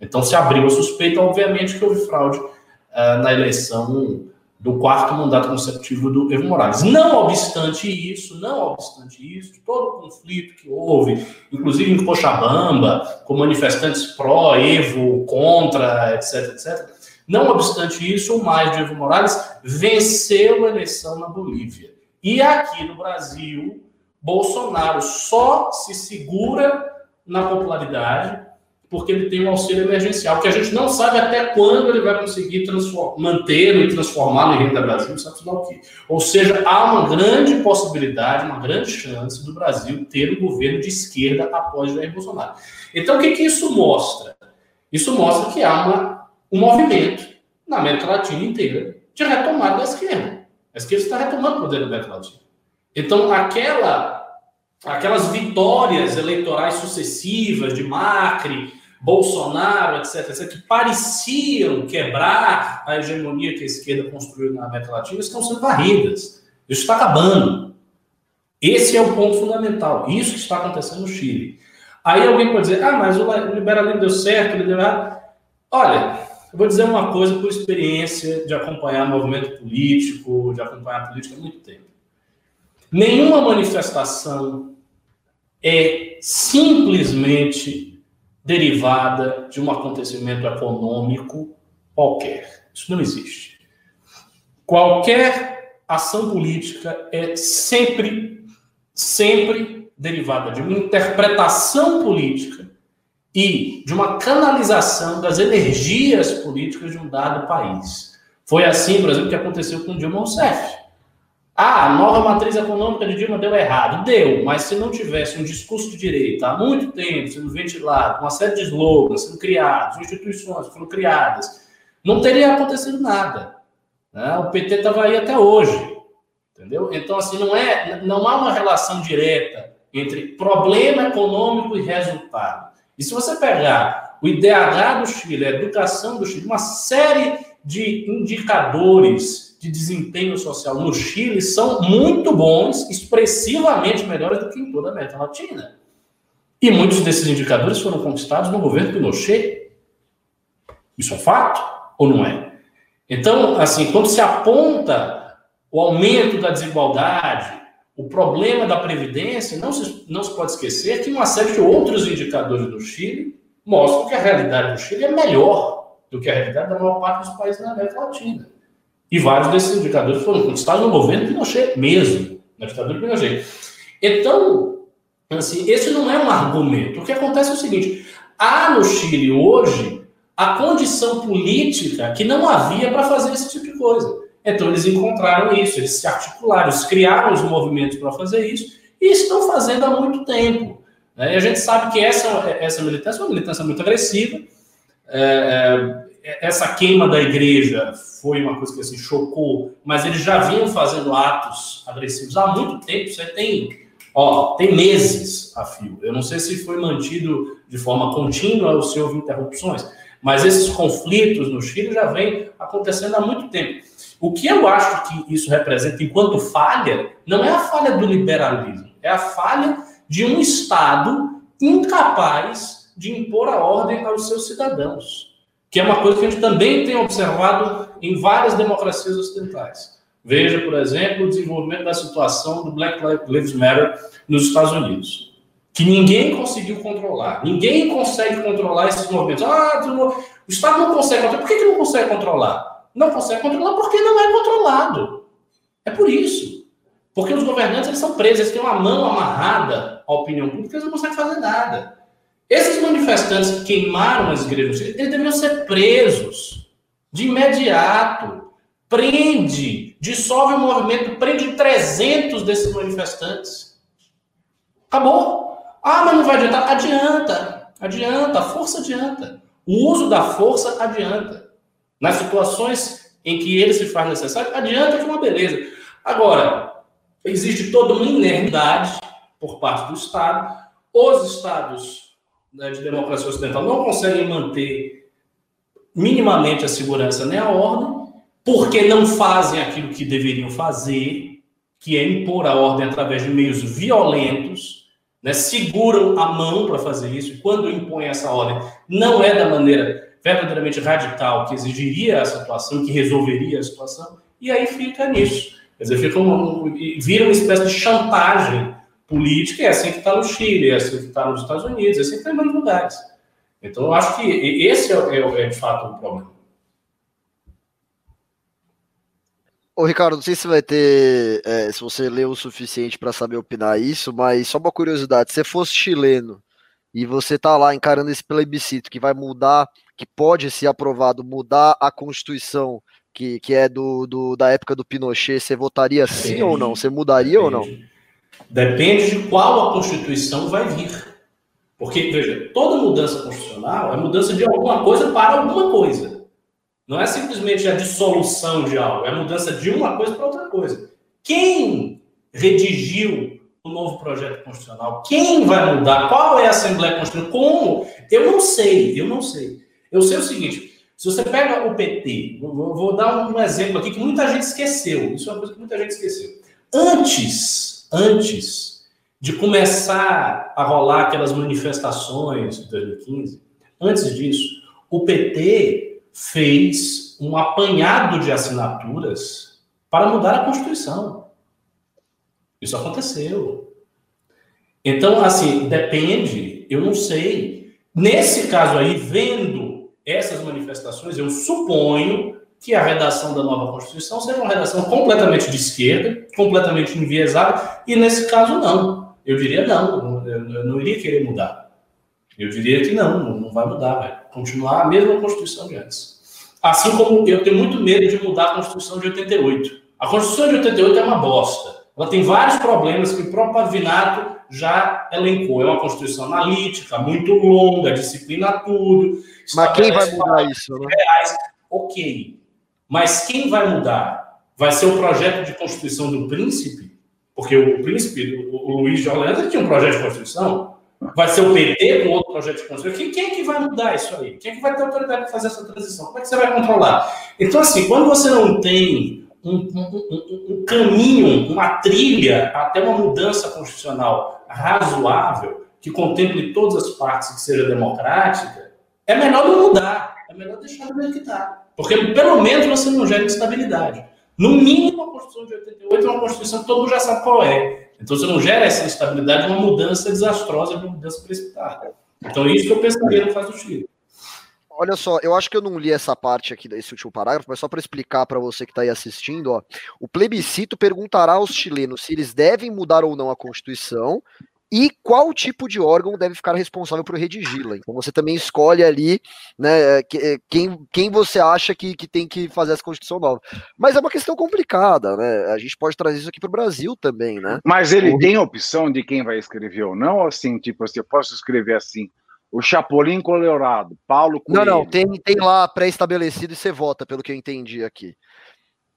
Então se abriu a suspeita, obviamente, que houve fraude uh, na eleição do quarto mandato consecutivo do Evo Morales. Não obstante isso, não obstante isso, todo o conflito que houve, inclusive em Cochabamba, com manifestantes pró, Evo, contra, etc, etc, não obstante isso, o mais de Evo Morales venceu a eleição na Bolívia. E aqui no Brasil, Bolsonaro só se segura na popularidade porque ele tem um auxílio emergencial, que a gente não sabe até quando ele vai conseguir manter e transformar no Renda Brasil, sabe lá o quê. Ou seja, há uma grande possibilidade, uma grande chance do Brasil ter um governo de esquerda após Jair Bolsonaro. Então, o que, que isso mostra? Isso mostra que há uma um movimento na América Latina inteira de retomada da esquerda. A esquerda está retomando o poder da América Latina. Então, aquela aquelas vitórias eleitorais sucessivas de Macri, Bolsonaro, etc., etc., que pareciam quebrar a hegemonia que a esquerda construiu na América Latina, estão sendo varridas. Isso está acabando. Esse é o ponto fundamental. Isso que está acontecendo no Chile. Aí alguém pode dizer, ah, mas o liberalismo deu certo, ele deu errado. Olha, eu vou dizer uma coisa por experiência de acompanhar movimento político, de acompanhar política há muito tempo. Nenhuma manifestação é simplesmente derivada de um acontecimento econômico qualquer. Isso não existe. Qualquer ação política é sempre, sempre derivada de uma interpretação política e de uma canalização das energias políticas de um dado país. Foi assim, por exemplo, que aconteceu com Dilma Rousseff. Ah, a nova matriz econômica de Dilma deu errado. Deu, mas se não tivesse um discurso de direita há muito tempo sendo ventilado, uma série de slogans sendo criados, instituições foram criadas, não teria acontecido nada. Né? O PT estava aí até hoje. Entendeu? Então, assim, não, é, não há uma relação direta entre problema econômico e resultado. E se você pegar o IDH do Chile, a educação do Chile, uma série de indicadores de desempenho social no Chile são muito bons, expressivamente melhores do que em toda a América Latina. E muitos desses indicadores foram conquistados no governo Pinochet. Isso é fato ou não é? Então, assim, quando se aponta o aumento da desigualdade, o problema da Previdência, não se, não se pode esquecer que uma série de outros indicadores do Chile mostram que a realidade do Chile é melhor do que a realidade da maior parte dos países da América Latina. E vários desses indicadores foram conquistados no governo Pinochet mesmo, na ditadura Pinochet. Então, assim, esse não é um argumento. O que acontece é o seguinte: há no Chile hoje a condição política que não havia para fazer esse tipo de coisa. Então eles encontraram isso, eles se articularam, eles criaram os movimentos para fazer isso e estão fazendo há muito tempo. Né? E a gente sabe que essa, essa militância é uma militância muito agressiva. É, é, essa queima da igreja foi uma coisa que assim, chocou, mas eles já vinham fazendo atos agressivos há muito tempo. Você tem, ó, tem meses a fio. Eu não sei se foi mantido de forma contínua ou se houve interrupções, mas esses conflitos no Chile já vêm acontecendo há muito tempo. O que eu acho que isso representa enquanto falha, não é a falha do liberalismo, é a falha de um Estado incapaz de impor a ordem aos seus cidadãos, que é uma coisa que a gente também tem observado em várias democracias ocidentais. Veja, por exemplo, o desenvolvimento da situação do Black Lives Matter nos Estados Unidos, que ninguém conseguiu controlar. Ninguém consegue controlar esses movimentos. Ah, o Estado não consegue controlar. Por que, que não consegue controlar? Não consegue controlar porque não é controlado. É por isso. Porque os governantes eles são presos, eles têm uma mão amarrada à opinião pública, eles não conseguem fazer nada. Esses manifestantes que queimaram as igrejas, eles deveriam ser presos de imediato. Prende, dissolve o movimento, prende 300 desses manifestantes. Acabou. Ah, mas não vai adiantar? Adianta, adianta, a força adianta. O uso da força adianta. Nas situações em que ele se faz necessário, adianta que uma beleza. Agora, existe toda uma inerbidade por parte do Estado. Os Estados né, de democracia ocidental não conseguem manter minimamente a segurança nem a ordem, porque não fazem aquilo que deveriam fazer, que é impor a ordem através de meios violentos, né, seguram a mão para fazer isso, quando impõem essa ordem, não é da maneira verdadeiramente radical que exigiria a situação, que resolveria a situação, e aí fica nisso. Quer dizer, fica um, vira uma espécie de chantagem política, é assim que está no Chile, é assim que está nos Estados Unidos, é assim que está em vários lugares. Então, eu acho que esse é, é, é de fato o problema. Ô, Ricardo, não sei se vai ter, é, se você leu o suficiente para saber opinar isso, mas só uma curiosidade: se você fosse chileno e você tá lá encarando esse plebiscito que vai mudar que pode ser aprovado mudar a Constituição que, que é do, do da época do Pinochet, você votaria sim Depende. ou não? Você mudaria Depende. ou não? Depende de qual a Constituição vai vir. Porque, veja, toda mudança constitucional é mudança de alguma coisa para alguma coisa. Não é simplesmente a dissolução de algo, é a mudança de uma coisa para outra coisa. Quem redigiu o novo projeto constitucional? Quem vai mudar? Qual é a Assembleia Constitucional? Como? Eu não sei, eu não sei. Eu sei o seguinte: se você pega o PT, vou dar um exemplo aqui que muita gente esqueceu. Isso é uma coisa que muita gente esqueceu. Antes, antes de começar a rolar aquelas manifestações de 2015, antes disso, o PT fez um apanhado de assinaturas para mudar a Constituição. Isso aconteceu. Então, assim, depende, eu não sei. Nesse caso aí, vendo essas manifestações, eu suponho que a redação da nova Constituição seja uma redação completamente de esquerda, completamente enviesada, e nesse caso não. Eu diria não, eu não iria querer mudar. Eu diria que não, não vai mudar, vai continuar a mesma Constituição de antes. Assim como eu tenho muito medo de mudar a Constituição de 88. A Constituição de 88 é uma bosta. Ela tem vários problemas que o próprio Pavinato já elencou. É uma Constituição analítica, muito longa, disciplina tudo. Mas quem vai mudar isso? Né? Reais. Ok. Mas quem vai mudar? Vai ser o projeto de Constituição do príncipe? Porque o príncipe, o Luiz de Orleans, tinha um projeto de Constituição. Vai ser o PT com outro projeto de Constituição. Quem, quem é que vai mudar isso aí? Quem é que vai ter autoridade para fazer essa transição? Como é que você vai controlar? Então, assim, quando você não tem um, um, um, caminho, uma trilha até uma mudança constitucional razoável, que contemple todas as partes que seja democrática, é melhor não mudar. É melhor deixar do jeito que está. Porque pelo menos você não gera instabilidade. No mínimo, a Constituição de 88 é uma Constituição que todo mundo já sabe qual é. Então você não gera essa instabilidade, uma mudança desastrosa, uma mudança precipitada. Então, isso que eu pensaria no caso do Chile. Olha só, eu acho que eu não li essa parte aqui desse último parágrafo, mas só para explicar para você que está aí assistindo, ó, o plebiscito perguntará aos chilenos se eles devem mudar ou não a Constituição e qual tipo de órgão deve ficar responsável por redigi-la. Então você também escolhe ali né, quem, quem você acha que, que tem que fazer essa Constituição nova. Mas é uma questão complicada, né? A gente pode trazer isso aqui para o Brasil também, né? Mas ele o... tem opção de quem vai escrever ou não, assim, tipo assim, eu posso escrever assim, o Chapolin Colorado, Paulo Coelho. Não, não, tem, tem lá pré-estabelecido e você vota, pelo que eu entendi aqui.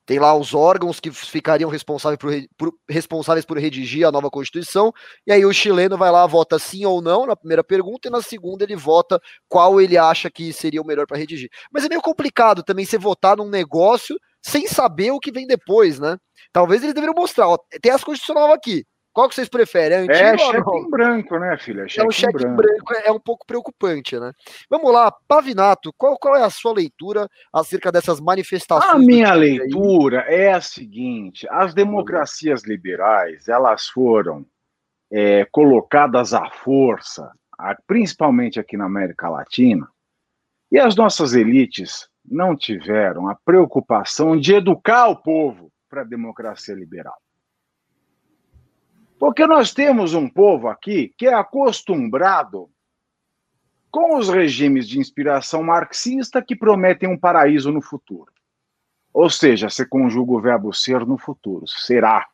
Tem lá os órgãos que ficariam responsáveis por, por, responsáveis por redigir a nova Constituição, e aí o chileno vai lá, vota sim ou não na primeira pergunta, e na segunda ele vota qual ele acha que seria o melhor para redigir. Mas é meio complicado também você votar num negócio sem saber o que vem depois, né? Talvez eles deveriam mostrar, ó, tem as Constitucional aqui, qual que vocês preferem? É, é cheque em branco, né, filha? Cheque é um cheque em branco, branco é, é, um pouco preocupante, né? Vamos lá, Pavinato, qual, qual é a sua leitura acerca dessas manifestações? A minha leitura aí? é a seguinte: as democracias liberais elas foram é, colocadas à força, principalmente aqui na América Latina, e as nossas elites não tiveram a preocupação de educar o povo para a democracia liberal. Porque nós temos um povo aqui que é acostumado com os regimes de inspiração marxista que prometem um paraíso no futuro. Ou seja, se conjuga o verbo ser no futuro. Será.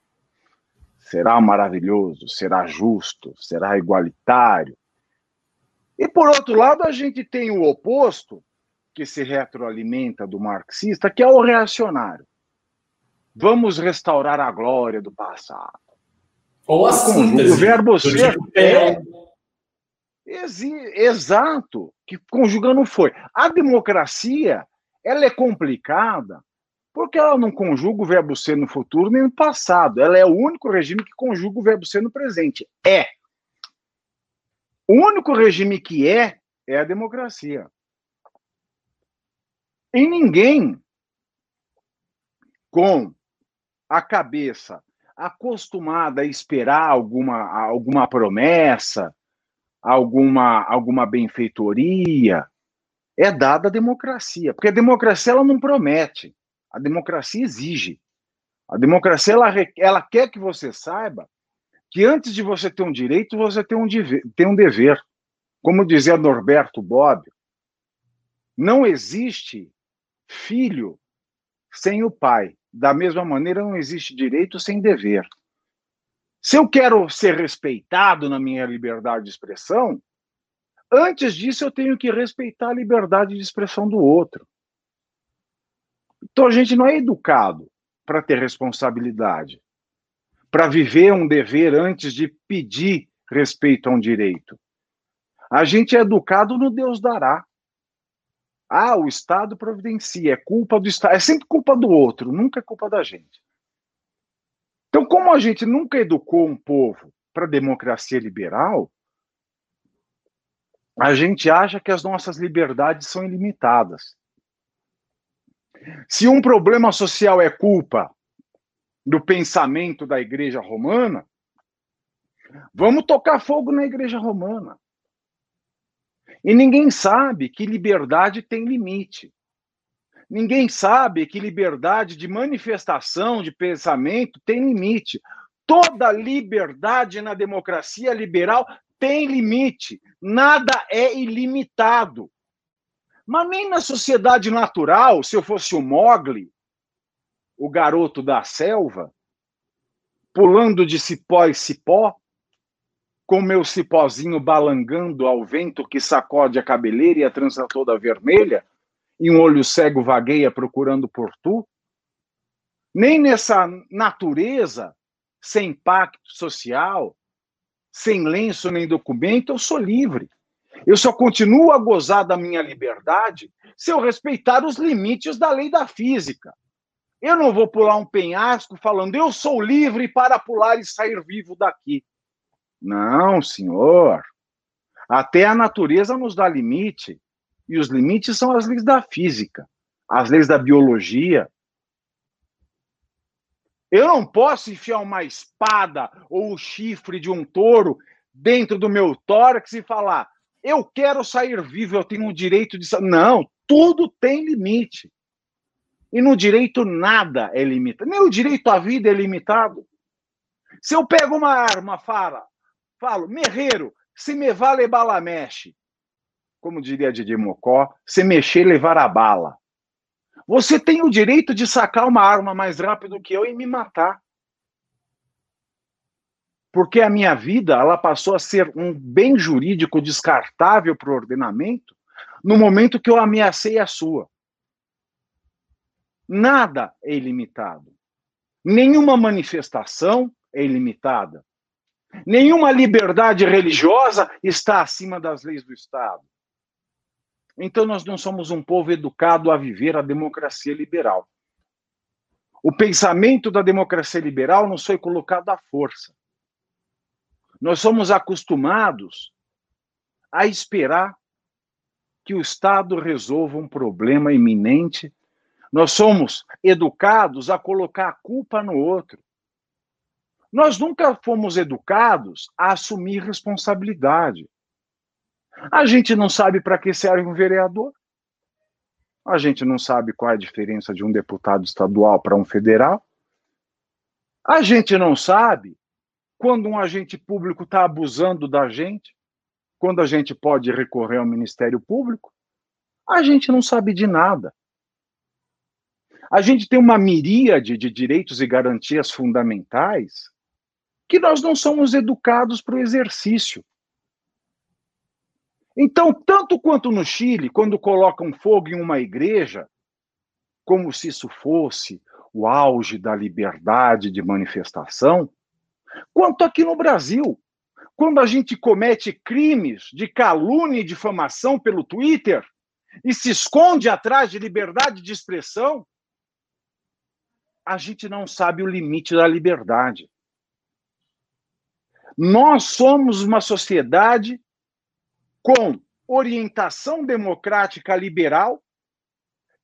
Será maravilhoso, será justo, será igualitário. E por outro lado, a gente tem o oposto, que se retroalimenta do marxista, que é o reacionário. Vamos restaurar a glória do passado. Ou a síntese. O verbo ser é, exato, que conjuga não foi. A democracia, ela é complicada porque ela não conjuga o verbo ser no futuro nem no passado. Ela é o único regime que conjuga o verbo ser no presente. É. O único regime que é é a democracia. E ninguém com a cabeça acostumada a esperar alguma, alguma promessa, alguma, alguma benfeitoria, é dada a democracia. Porque a democracia ela não promete, a democracia exige. A democracia ela, ela quer que você saiba que antes de você ter um direito, você tem um, tem um dever. Como dizia Norberto Bobbio, não existe filho sem o pai. Da mesma maneira, não existe direito sem dever. Se eu quero ser respeitado na minha liberdade de expressão, antes disso eu tenho que respeitar a liberdade de expressão do outro. Então a gente não é educado para ter responsabilidade. para viver um dever antes de pedir respeito a um direito. A gente é educado no Deus dará. Ah, o Estado providencia, é culpa do Estado, é sempre culpa do outro, nunca é culpa da gente. Então, como a gente nunca educou um povo para a democracia liberal, a gente acha que as nossas liberdades são ilimitadas. Se um problema social é culpa do pensamento da igreja romana, vamos tocar fogo na igreja romana. E ninguém sabe que liberdade tem limite. Ninguém sabe que liberdade de manifestação, de pensamento, tem limite. Toda liberdade na democracia liberal tem limite. Nada é ilimitado. Mas nem na sociedade natural, se eu fosse o Mogli, o garoto da selva, pulando de cipó em cipó, com meu cipózinho balangando ao vento que sacode a cabeleira e a trança toda vermelha, e um olho cego vagueia procurando por tu? Nem nessa natureza sem pacto social, sem lenço nem documento, eu sou livre. Eu só continuo a gozar da minha liberdade se eu respeitar os limites da lei da física. Eu não vou pular um penhasco falando, eu sou livre para pular e sair vivo daqui. Não, senhor. Até a natureza nos dá limite. E os limites são as leis da física, as leis da biologia, eu não posso enfiar uma espada ou o chifre de um touro dentro do meu tórax e falar: eu quero sair vivo, eu tenho o direito de. Não, tudo tem limite. E no direito nada é limitado. Nem o direito à vida é limitado. Se eu pego uma arma, fala, falo, merreiro, se me vale bala mexe. Como diria Didi Mocó, se mexer, levar a bala. Você tem o direito de sacar uma arma mais rápido que eu e me matar. Porque a minha vida ela passou a ser um bem jurídico descartável para o ordenamento no momento que eu ameacei a sua. Nada é ilimitado. Nenhuma manifestação é ilimitada. Nenhuma liberdade religiosa está acima das leis do Estado. Então, nós não somos um povo educado a viver a democracia liberal. O pensamento da democracia liberal nos foi colocado à força. Nós somos acostumados a esperar que o Estado resolva um problema iminente. Nós somos educados a colocar a culpa no outro. Nós nunca fomos educados a assumir responsabilidade. A gente não sabe para que serve um vereador. A gente não sabe qual é a diferença de um deputado estadual para um federal. A gente não sabe quando um agente público está abusando da gente, quando a gente pode recorrer ao Ministério Público. A gente não sabe de nada. A gente tem uma miríade de direitos e garantias fundamentais que nós não somos educados para o exercício. Então, tanto quanto no Chile, quando colocam fogo em uma igreja, como se isso fosse o auge da liberdade de manifestação, quanto aqui no Brasil, quando a gente comete crimes de calúnia e difamação pelo Twitter e se esconde atrás de liberdade de expressão, a gente não sabe o limite da liberdade. Nós somos uma sociedade com orientação democrática liberal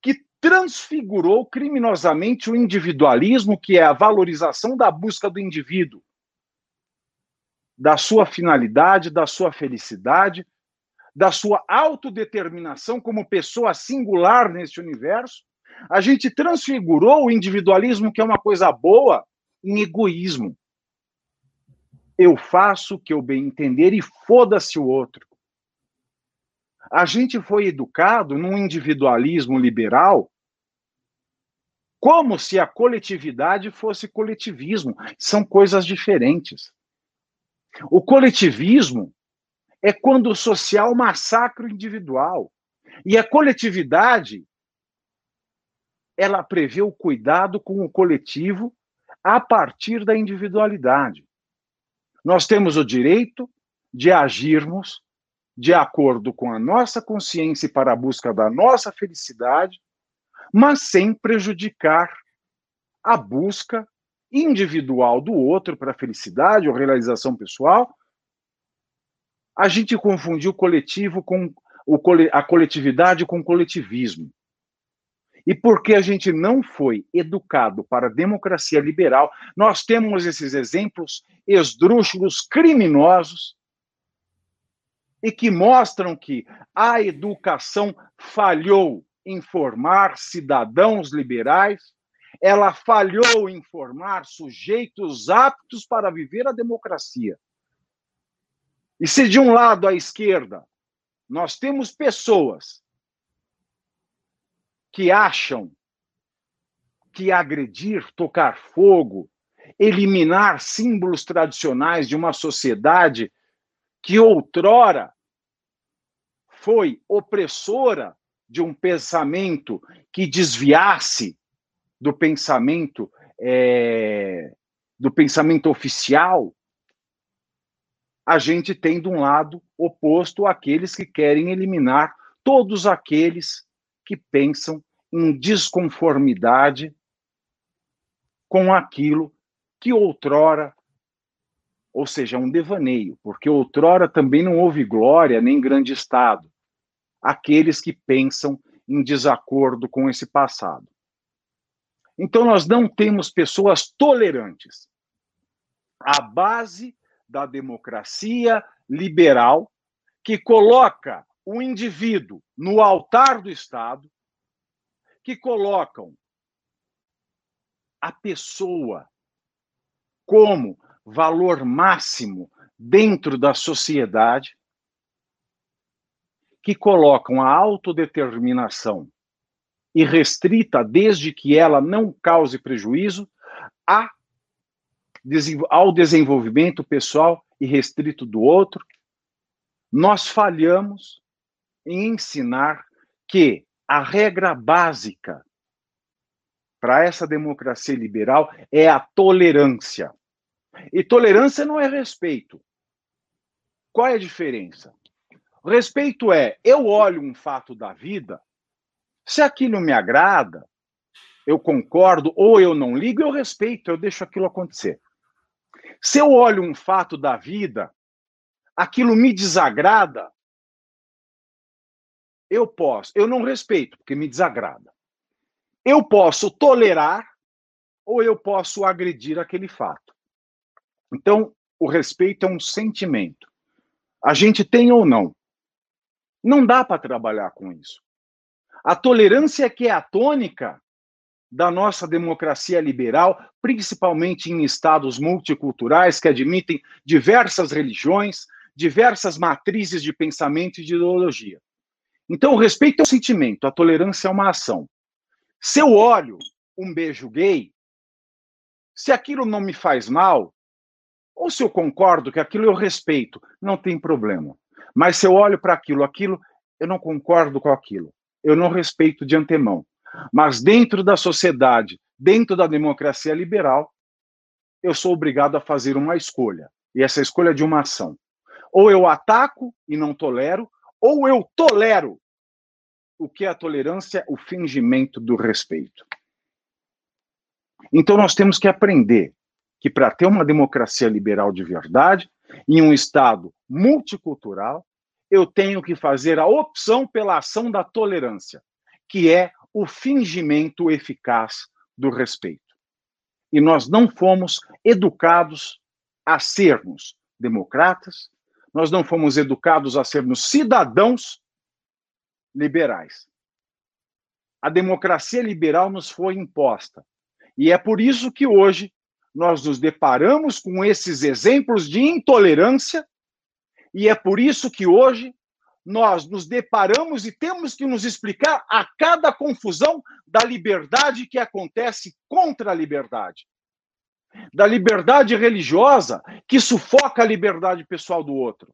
que transfigurou criminosamente o individualismo, que é a valorização da busca do indivíduo, da sua finalidade, da sua felicidade, da sua autodeterminação como pessoa singular nesse universo. A gente transfigurou o individualismo, que é uma coisa boa, em egoísmo. Eu faço o que eu bem entender e foda-se o outro. A gente foi educado num individualismo liberal como se a coletividade fosse coletivismo. São coisas diferentes. O coletivismo é quando o social massacra o individual. E a coletividade ela prevê o cuidado com o coletivo a partir da individualidade. Nós temos o direito de agirmos de acordo com a nossa consciência e para a busca da nossa felicidade, mas sem prejudicar a busca individual do outro para a felicidade ou realização pessoal. A gente confundiu o coletivo com a coletividade com o coletivismo. E porque a gente não foi educado para a democracia liberal, nós temos esses exemplos esdrúxulos, criminosos, e que mostram que a educação falhou em formar cidadãos liberais, ela falhou em formar sujeitos aptos para viver a democracia. E se de um lado, a esquerda, nós temos pessoas que acham que agredir, tocar fogo, eliminar símbolos tradicionais de uma sociedade que outrora foi opressora de um pensamento que desviasse do pensamento é, do pensamento oficial, a gente tem de um lado oposto aqueles que querem eliminar todos aqueles que pensam em desconformidade com aquilo que outrora, ou seja, um devaneio, porque outrora também não houve glória nem grande estado, aqueles que pensam em desacordo com esse passado. Então, nós não temos pessoas tolerantes. A base da democracia liberal que coloca o indivíduo no altar do Estado, que colocam a pessoa como valor máximo dentro da sociedade, que colocam a autodeterminação irrestrita, desde que ela não cause prejuízo, a ao desenvolvimento pessoal e restrito do outro, nós falhamos em ensinar que a regra básica para essa democracia liberal é a tolerância. E tolerância não é respeito. Qual é a diferença? Respeito é eu olho um fato da vida, se aquilo me agrada, eu concordo ou eu não ligo, eu respeito, eu deixo aquilo acontecer. Se eu olho um fato da vida, aquilo me desagrada, eu posso, eu não respeito, porque me desagrada. Eu posso tolerar ou eu posso agredir aquele fato. Então, o respeito é um sentimento. A gente tem ou não. Não dá para trabalhar com isso. A tolerância é que é a tônica da nossa democracia liberal, principalmente em estados multiculturais que admitem diversas religiões, diversas matrizes de pensamento e de ideologia. Então, o respeito é um sentimento, a tolerância é uma ação. Se eu olho um beijo gay, se aquilo não me faz mal, ou se eu concordo que aquilo eu respeito, não tem problema. Mas se eu olho para aquilo, aquilo, eu não concordo com aquilo, eu não respeito de antemão. Mas dentro da sociedade, dentro da democracia liberal, eu sou obrigado a fazer uma escolha. E essa escolha é de uma ação. Ou eu ataco e não tolero, ou eu tolero. O que é a tolerância? O fingimento do respeito. Então nós temos que aprender que para ter uma democracia liberal de verdade, em um Estado multicultural, eu tenho que fazer a opção pela ação da tolerância, que é o fingimento eficaz do respeito. E nós não fomos educados a sermos democratas, nós não fomos educados a sermos cidadãos liberais. A democracia liberal nos foi imposta. E é por isso que hoje nós nos deparamos com esses exemplos de intolerância, e é por isso que hoje nós nos deparamos e temos que nos explicar a cada confusão da liberdade que acontece contra a liberdade. Da liberdade religiosa que sufoca a liberdade pessoal do outro.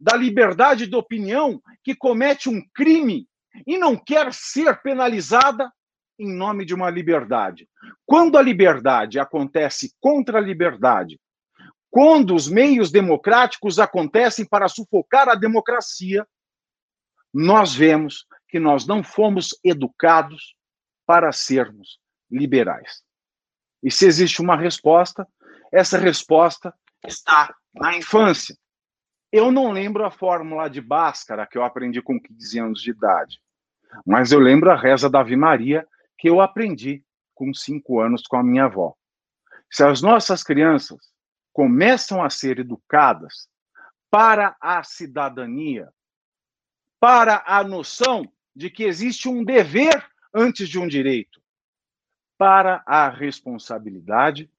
Da liberdade de opinião que comete um crime e não quer ser penalizada em nome de uma liberdade. Quando a liberdade acontece contra a liberdade, quando os meios democráticos acontecem para sufocar a democracia, nós vemos que nós não fomos educados para sermos liberais. E se existe uma resposta, essa resposta está na infância. Eu não lembro a fórmula de Bhaskara que eu aprendi com 15 anos de idade, mas eu lembro a reza da Ave Maria que eu aprendi com 5 anos com a minha avó. Se as nossas crianças começam a ser educadas para a cidadania, para a noção de que existe um dever antes de um direito, para a responsabilidade,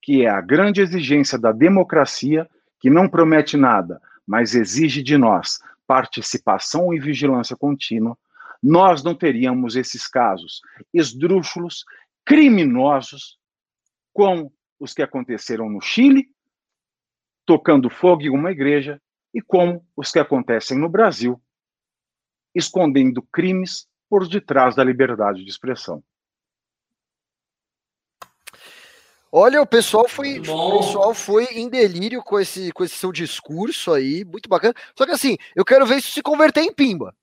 que é a grande exigência da democracia, que não promete nada, mas exige de nós participação e vigilância contínua, nós não teríamos esses casos esdrúxulos, criminosos, com os que aconteceram no Chile, tocando fogo em uma igreja, e como os que acontecem no Brasil, escondendo crimes por detrás da liberdade de expressão. Olha, o pessoal foi, o pessoal foi em delírio com esse, com esse seu discurso aí, muito bacana. Só que assim, eu quero ver isso se converter em pimba.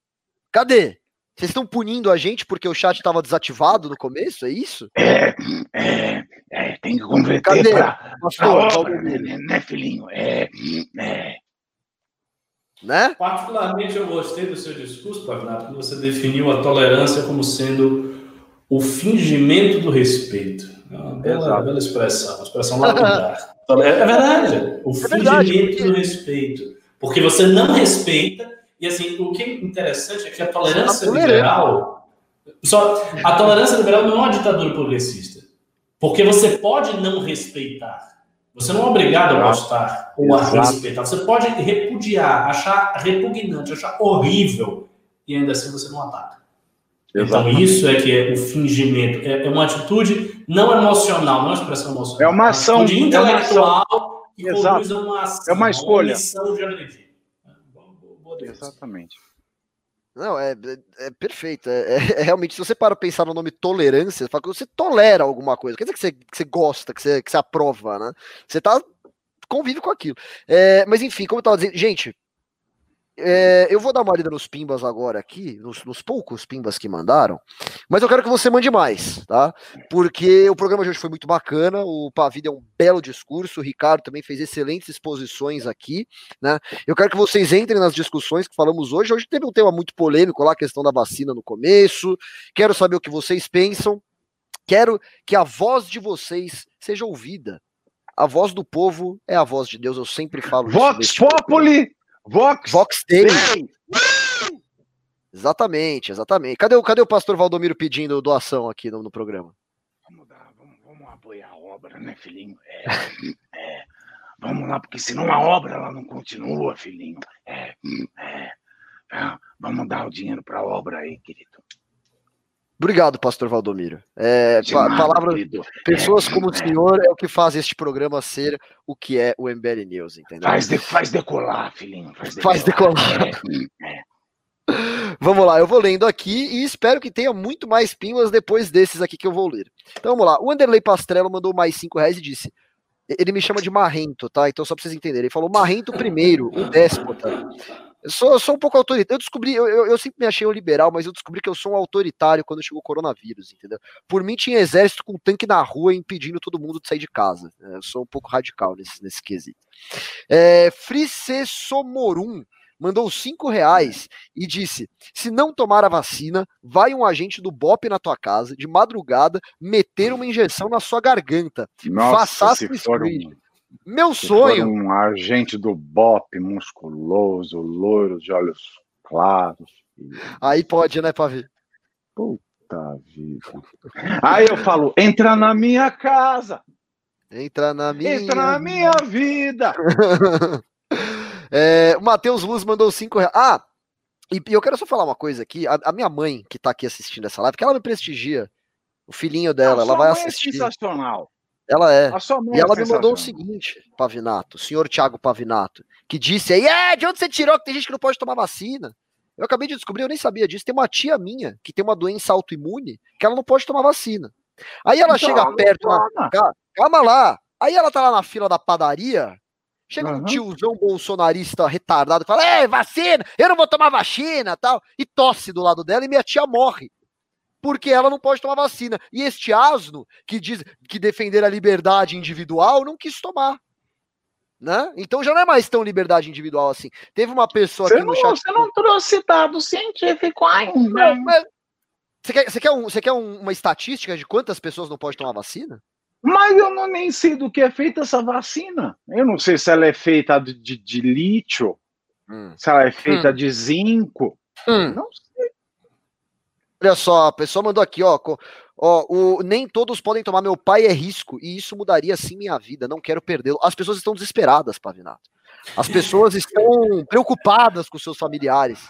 Cadê? Vocês estão punindo a gente porque o chat estava desativado no começo, é isso? É, é, é tem que converter Cadê? pra, Pastor, pra obra, né, né, filhinho? É, é. Né? Particularmente eu gostei do seu discurso, Pavinato, que você definiu a tolerância como sendo o fingimento do respeito. É uma bela, bela expressão, uma expressão lapidar. é verdade, o é verdade, fingimento porque... do respeito. Porque você não respeita, e assim, o que é interessante é que a tolerância liberal. Só, a tolerância liberal não é uma ditadura progressista. Porque você pode não respeitar. Você não é obrigado a gostar ou a respeitar. Você pode repudiar, achar repugnante, achar horrível, e ainda assim você não ataca. Exatamente. Então, isso é que é o fingimento. É, é, uma atitude não emocional, não é uma expressão emocional. É uma ação. É intelectual é uma que conduz a uma ação. É uma escolha. Uma de agredir. Exatamente. Não, é, é, é perfeito. É, é, é, realmente, se você para pensar no nome tolerância, você fala que você tolera alguma coisa. Quer dizer que você, que você gosta, que você, que você aprova, né? Você tá convive com aquilo. É, mas enfim, como eu tava dizendo, gente, é, eu vou dar uma lida nos pimbas agora aqui, nos, nos, poucos pimbas que mandaram, mas eu quero que você mande mais, tá? Porque o programa de hoje foi muito bacana, o Pavi é um belo discurso, o Ricardo também fez excelentes exposições aqui, né? Eu quero que vocês entrem nas discussões que falamos hoje. Hoje teve um tema muito polêmico lá, a questão da vacina no começo. Quero saber o que vocês pensam. Quero que a voz de vocês seja ouvida. A voz do povo é a voz de Deus, eu sempre falo Vox Populi! Vox, Vox Day. Exatamente, exatamente. Cadê, o, cadê o pastor Valdomiro pedindo doação aqui no, no programa? Vamos dar, vamos, vamos apoiar a obra, né, filhinho? É, é, vamos lá, porque senão a obra ela não continua, filhinho. É, é, é vamos dar o dinheiro para a obra aí, querido. Obrigado, pastor Valdomiro. É, pa palavra, pessoas é, como o senhor é o que faz este programa ser o que é o MBL News, entendeu? Faz, de, faz decolar, filhinho. Faz decolar. Faz decolar. É, é. Vamos lá, eu vou lendo aqui e espero que tenha muito mais pimbas depois desses aqui que eu vou ler. Então vamos lá. O Anderley Pastrello mandou mais cinco reais e disse: ele me chama de Marrento, tá? Então só pra vocês entenderem. Ele falou Marrento primeiro, o déspota. Eu sou, eu sou um pouco autoritário. Eu descobri, eu, eu, eu, sempre me achei um liberal, mas eu descobri que eu sou um autoritário quando chegou o coronavírus, entendeu? Por mim tinha exército com tanque na rua impedindo todo mundo de sair de casa. É, eu sou um pouco radical nesse, nesse quesito. É, Frise Somorum mandou cinco reais e disse: se não tomar a vacina, vai um agente do BOP na tua casa, de madrugada, meter uma injeção na sua garganta. Nossa, se for um meu sonho. Um agente do BOP musculoso, loiro, de olhos claros. Aí pode, né, Pavi? Puta vida. Aí eu falo: entra na minha casa. Entra na minha. Entra na minha vida. é, o Matheus Luz mandou cinco reais. Ah, e eu quero só falar uma coisa aqui. A, a, minha mãe, que tá aqui assistindo essa live, que ela me prestigia. O filhinho dela, Não, ela vai é assistir. É sensacional. Ela é. E ela me mandou o seguinte, Pavinato, o senhor Thiago Pavinato, que disse aí, é, de onde você tirou que tem gente que não pode tomar vacina? Eu acabei de descobrir, eu nem sabia disso. Tem uma tia minha que tem uma doença autoimune que ela não pode tomar vacina. Aí ela então, chega perto. Na... Calma lá. Aí ela tá lá na fila da padaria. Chega uhum. um tiozão bolsonarista retardado e fala: Ei, vacina, eu não vou tomar vacina tal. E tosse do lado dela e minha tia morre. Porque ela não pode tomar vacina. E este asno, que diz que defender a liberdade individual, não quis tomar. Né? Então já não é mais tão liberdade individual assim. Teve uma pessoa você aqui no não, chat. Você não trouxe dado científico ainda. Mas... Você quer, você quer, um, você quer um, uma estatística de quantas pessoas não podem tomar vacina? Mas eu não nem sei do que é feita essa vacina. Eu não sei se ela é feita de, de, de lítio, hum. se ela é feita hum. de zinco. Hum. Não sei. Olha só, a pessoa mandou aqui, ó. Ó, o, nem todos podem tomar. Meu pai é risco e isso mudaria sim minha vida. Não quero perdê-lo. As pessoas estão desesperadas, Pavinato. As pessoas estão preocupadas com seus familiares.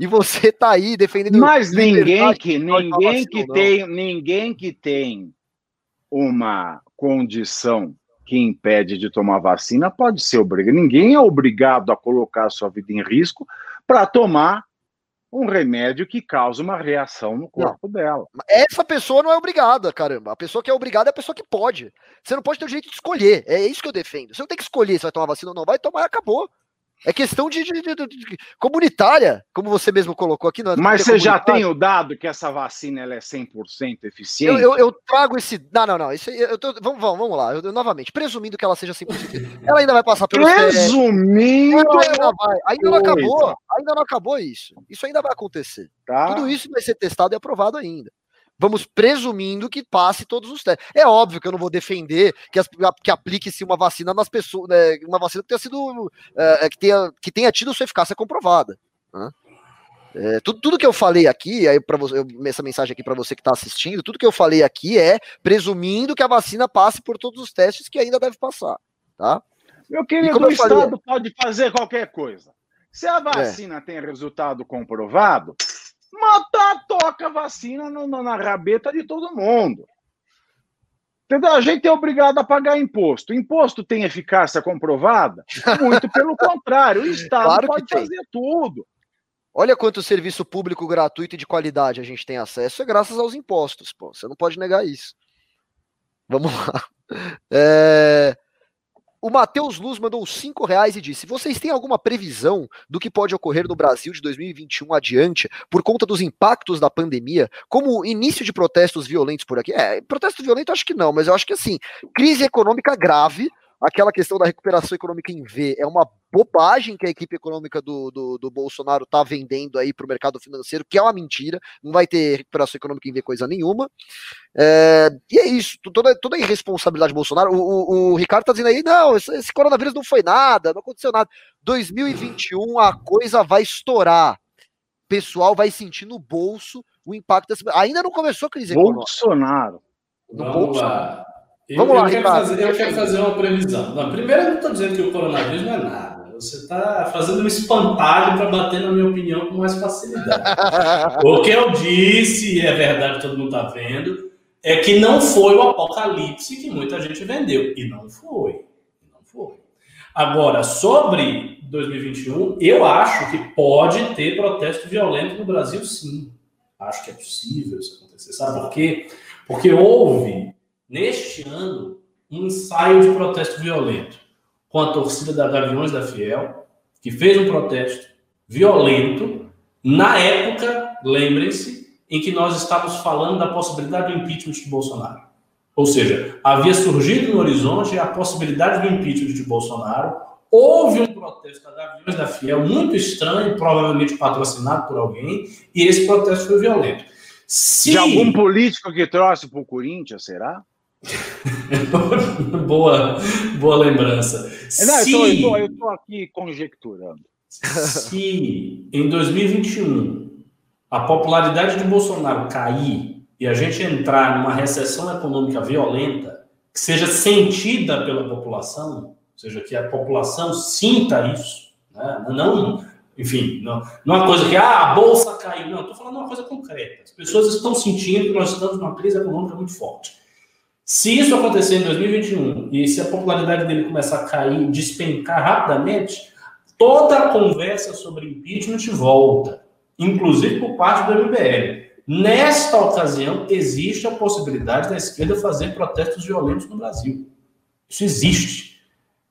E você tá aí defendendo. Mas ninguém que ninguém que tem ninguém que tem uma condição que impede de tomar vacina pode ser obrigado. Ninguém é obrigado a colocar a sua vida em risco para tomar um remédio que causa uma reação no corpo não. dela. Essa pessoa não é obrigada, caramba. A pessoa que é obrigada é a pessoa que pode. Você não pode ter o direito de escolher. É isso que eu defendo. Você não tem que escolher se vai tomar vacina ou não. Vai tomar e acabou. É questão de, de, de, de, comunitária, como você mesmo colocou aqui. Mas você já tem o dado que essa vacina ela é 100% eficiente? Eu, eu, eu, trago esse. Não, não, não. Isso, eu tô, vamos, vamos, vamos lá. Eu, novamente, presumindo que ela seja 100%. Ela ainda vai passar pelo. Presumindo. Ela ainda, vai, ainda não acabou. Ainda não acabou isso. Isso ainda vai acontecer. Tá. Tudo isso vai ser testado e aprovado ainda. Vamos presumindo que passe todos os testes. É óbvio que eu não vou defender que, as, que aplique-se uma vacina nas pessoas, né, uma vacina que tenha sido é, que, tenha, que tenha tido sua eficácia comprovada. Né? É, tudo, tudo que eu falei aqui, aí para você, essa mensagem aqui para você que está assistindo, tudo que eu falei aqui é presumindo que a vacina passe por todos os testes que ainda deve passar, tá? Meu querido, o Estado pode fazer qualquer coisa. Se a é. vacina é. tem resultado comprovado, Matar, toca vacina no, na rabeta de todo mundo. Entendeu? A gente é obrigado a pagar imposto. Imposto tem eficácia comprovada? Muito pelo contrário, o Estado claro pode fazer tudo. Olha quanto serviço público gratuito e de qualidade a gente tem acesso, é graças aos impostos, pô. Você não pode negar isso. Vamos lá. É... O Matheus Luz mandou cinco reais e disse: Vocês têm alguma previsão do que pode ocorrer no Brasil de 2021 adiante por conta dos impactos da pandemia, como início de protestos violentos por aqui? É, protesto violento acho que não, mas eu acho que assim, crise econômica grave, aquela questão da recuperação econômica em V é uma bobagem que a equipe econômica do, do, do Bolsonaro está vendendo aí para o mercado financeiro, que é uma mentira, não vai ter recuperação econômica em V coisa nenhuma. É, e é isso, toda, toda a irresponsabilidade do Bolsonaro. O, o, o Ricardo está dizendo aí, não, esse, esse, coronavírus não foi nada, não aconteceu nada. 2021 a coisa vai estourar. O pessoal vai sentir no bolso o impacto dessa. Ainda não começou a crise Bolsonaro. econômica. Vamos Bolsonaro. lá. Vamos eu, lá, eu quero, fazer, eu quero fazer uma previsão. Não, primeiro, eu não estou dizendo que o coronavírus não é nada. Você está fazendo um espantalho para bater na minha opinião com mais facilidade. o que eu disse, é verdade, todo mundo está vendo, é que não foi o apocalipse que muita gente vendeu. E não foi. Não foi. Agora, sobre 2021, eu acho que pode ter protesto violento no Brasil, sim. Acho que é possível isso acontecer. Sabe por quê? Porque houve neste ano, um ensaio de protesto violento com a torcida da Gaviões da Fiel, que fez um protesto violento na época, lembrem-se, em que nós estávamos falando da possibilidade do impeachment de Bolsonaro. Ou seja, havia surgido no horizonte a possibilidade do impeachment de Bolsonaro. Houve um protesto da Gaviões da Fiel muito estranho, provavelmente patrocinado por alguém, e esse protesto foi violento. Se... De algum político que trouxe para o Corinthians, será? boa, boa lembrança. Não, se, eu estou aqui conjecturando. Se em 2021 a popularidade de Bolsonaro cair e a gente entrar numa recessão econômica violenta, que seja sentida pela população, ou seja, que a população sinta isso, né? não, enfim, não, não é uma coisa que ah, a bolsa caiu, não, estou falando uma coisa concreta. As pessoas estão sentindo que nós estamos numa crise econômica muito forte. Se isso acontecer em 2021 e se a popularidade dele começar a cair, despencar rapidamente, toda a conversa sobre impeachment volta. inclusive por parte do MBL. Nesta ocasião, existe a possibilidade da esquerda fazer protestos violentos no Brasil. Isso existe.